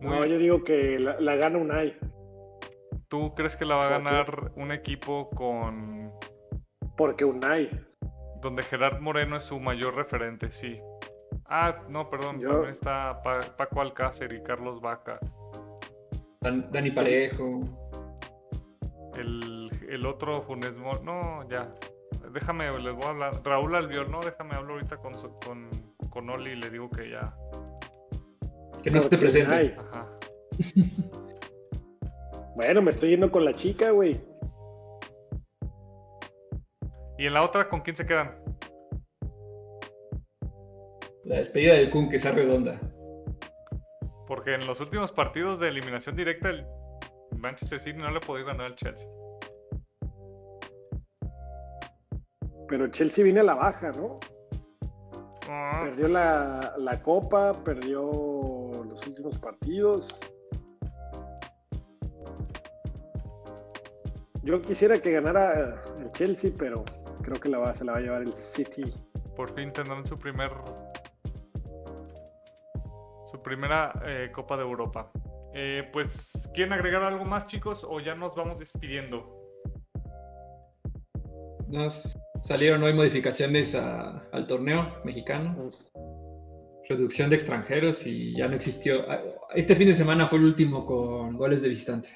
No, yo digo que la, la gana Unai. ¿Tú crees que la va a ganar un equipo con Porque Unai. donde Gerard Moreno es su mayor referente? Sí. Ah, no, perdón, Yo- también está Pa- Paco Alcácer y Carlos Vaca. Dan- Dani Parejo. El, el otro Funes Mori- No, ya. Déjame, les voy a hablar. Raúl Albiol, no, déjame hablar ahorita con, su- con, con Oli y le digo que ya. Que no se Porque presente. Ajá. [LAUGHS] Bueno, me estoy yendo con la chica, güey. Y en la otra, ¿con quién se quedan? La despedida del Kun que sea redonda. Porque en los últimos partidos de eliminación directa, el Manchester City no le ha podido ganar al Chelsea. Pero Chelsea viene a la baja, ¿no? Ah, Perdió la, la copa, perdió los últimos partidos. Yo quisiera que ganara el Chelsea, pero creo que la va, se la va a llevar el City. por fin tendrán su primer. Su primera eh, Copa de Europa. Eh, pues, ¿quieren agregar algo más, chicos? O ya nos vamos despidiendo. Nos salieron hoy modificaciones a- al torneo mexicano. Reducción de extranjeros y ya no existió. ah, Este fin de semana fue el último con goles de visitante.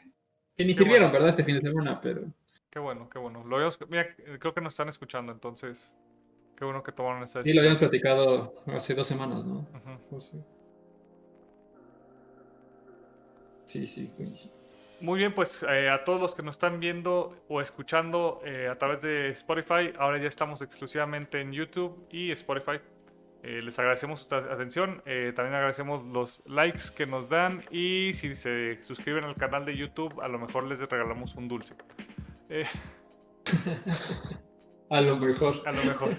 Que ni Qué sirvieron, bueno. ¿verdad? Este fin de semana, pero Qué bueno, qué bueno. Lo habíamos- mira, creo que nos están escuchando, entonces. Qué bueno que tomaron esa sí lo decisión. habíamos platicado hace dos semanas, ¿no? O sea. Sí, sí, coincido. Muy bien, pues eh, a todos los que nos están viendo o escuchando eh, a través de Spotify, ahora ya estamos exclusivamente en YouTube y Spotify. Eh, les agradecemos su atención, también agradecemos los likes que nos dan y si se suscriben al canal de YouTube, a lo mejor les regalamos un dulce. [LAUGHS] A lo mejor. a lo mejor.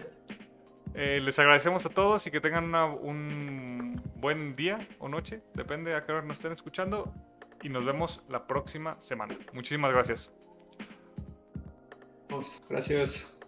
Les agradecemos a todos y que tengan una- un buen día o noche, depende a qué hora nos estén escuchando. Y nos vemos la próxima semana. Muchísimas gracias. Gracias.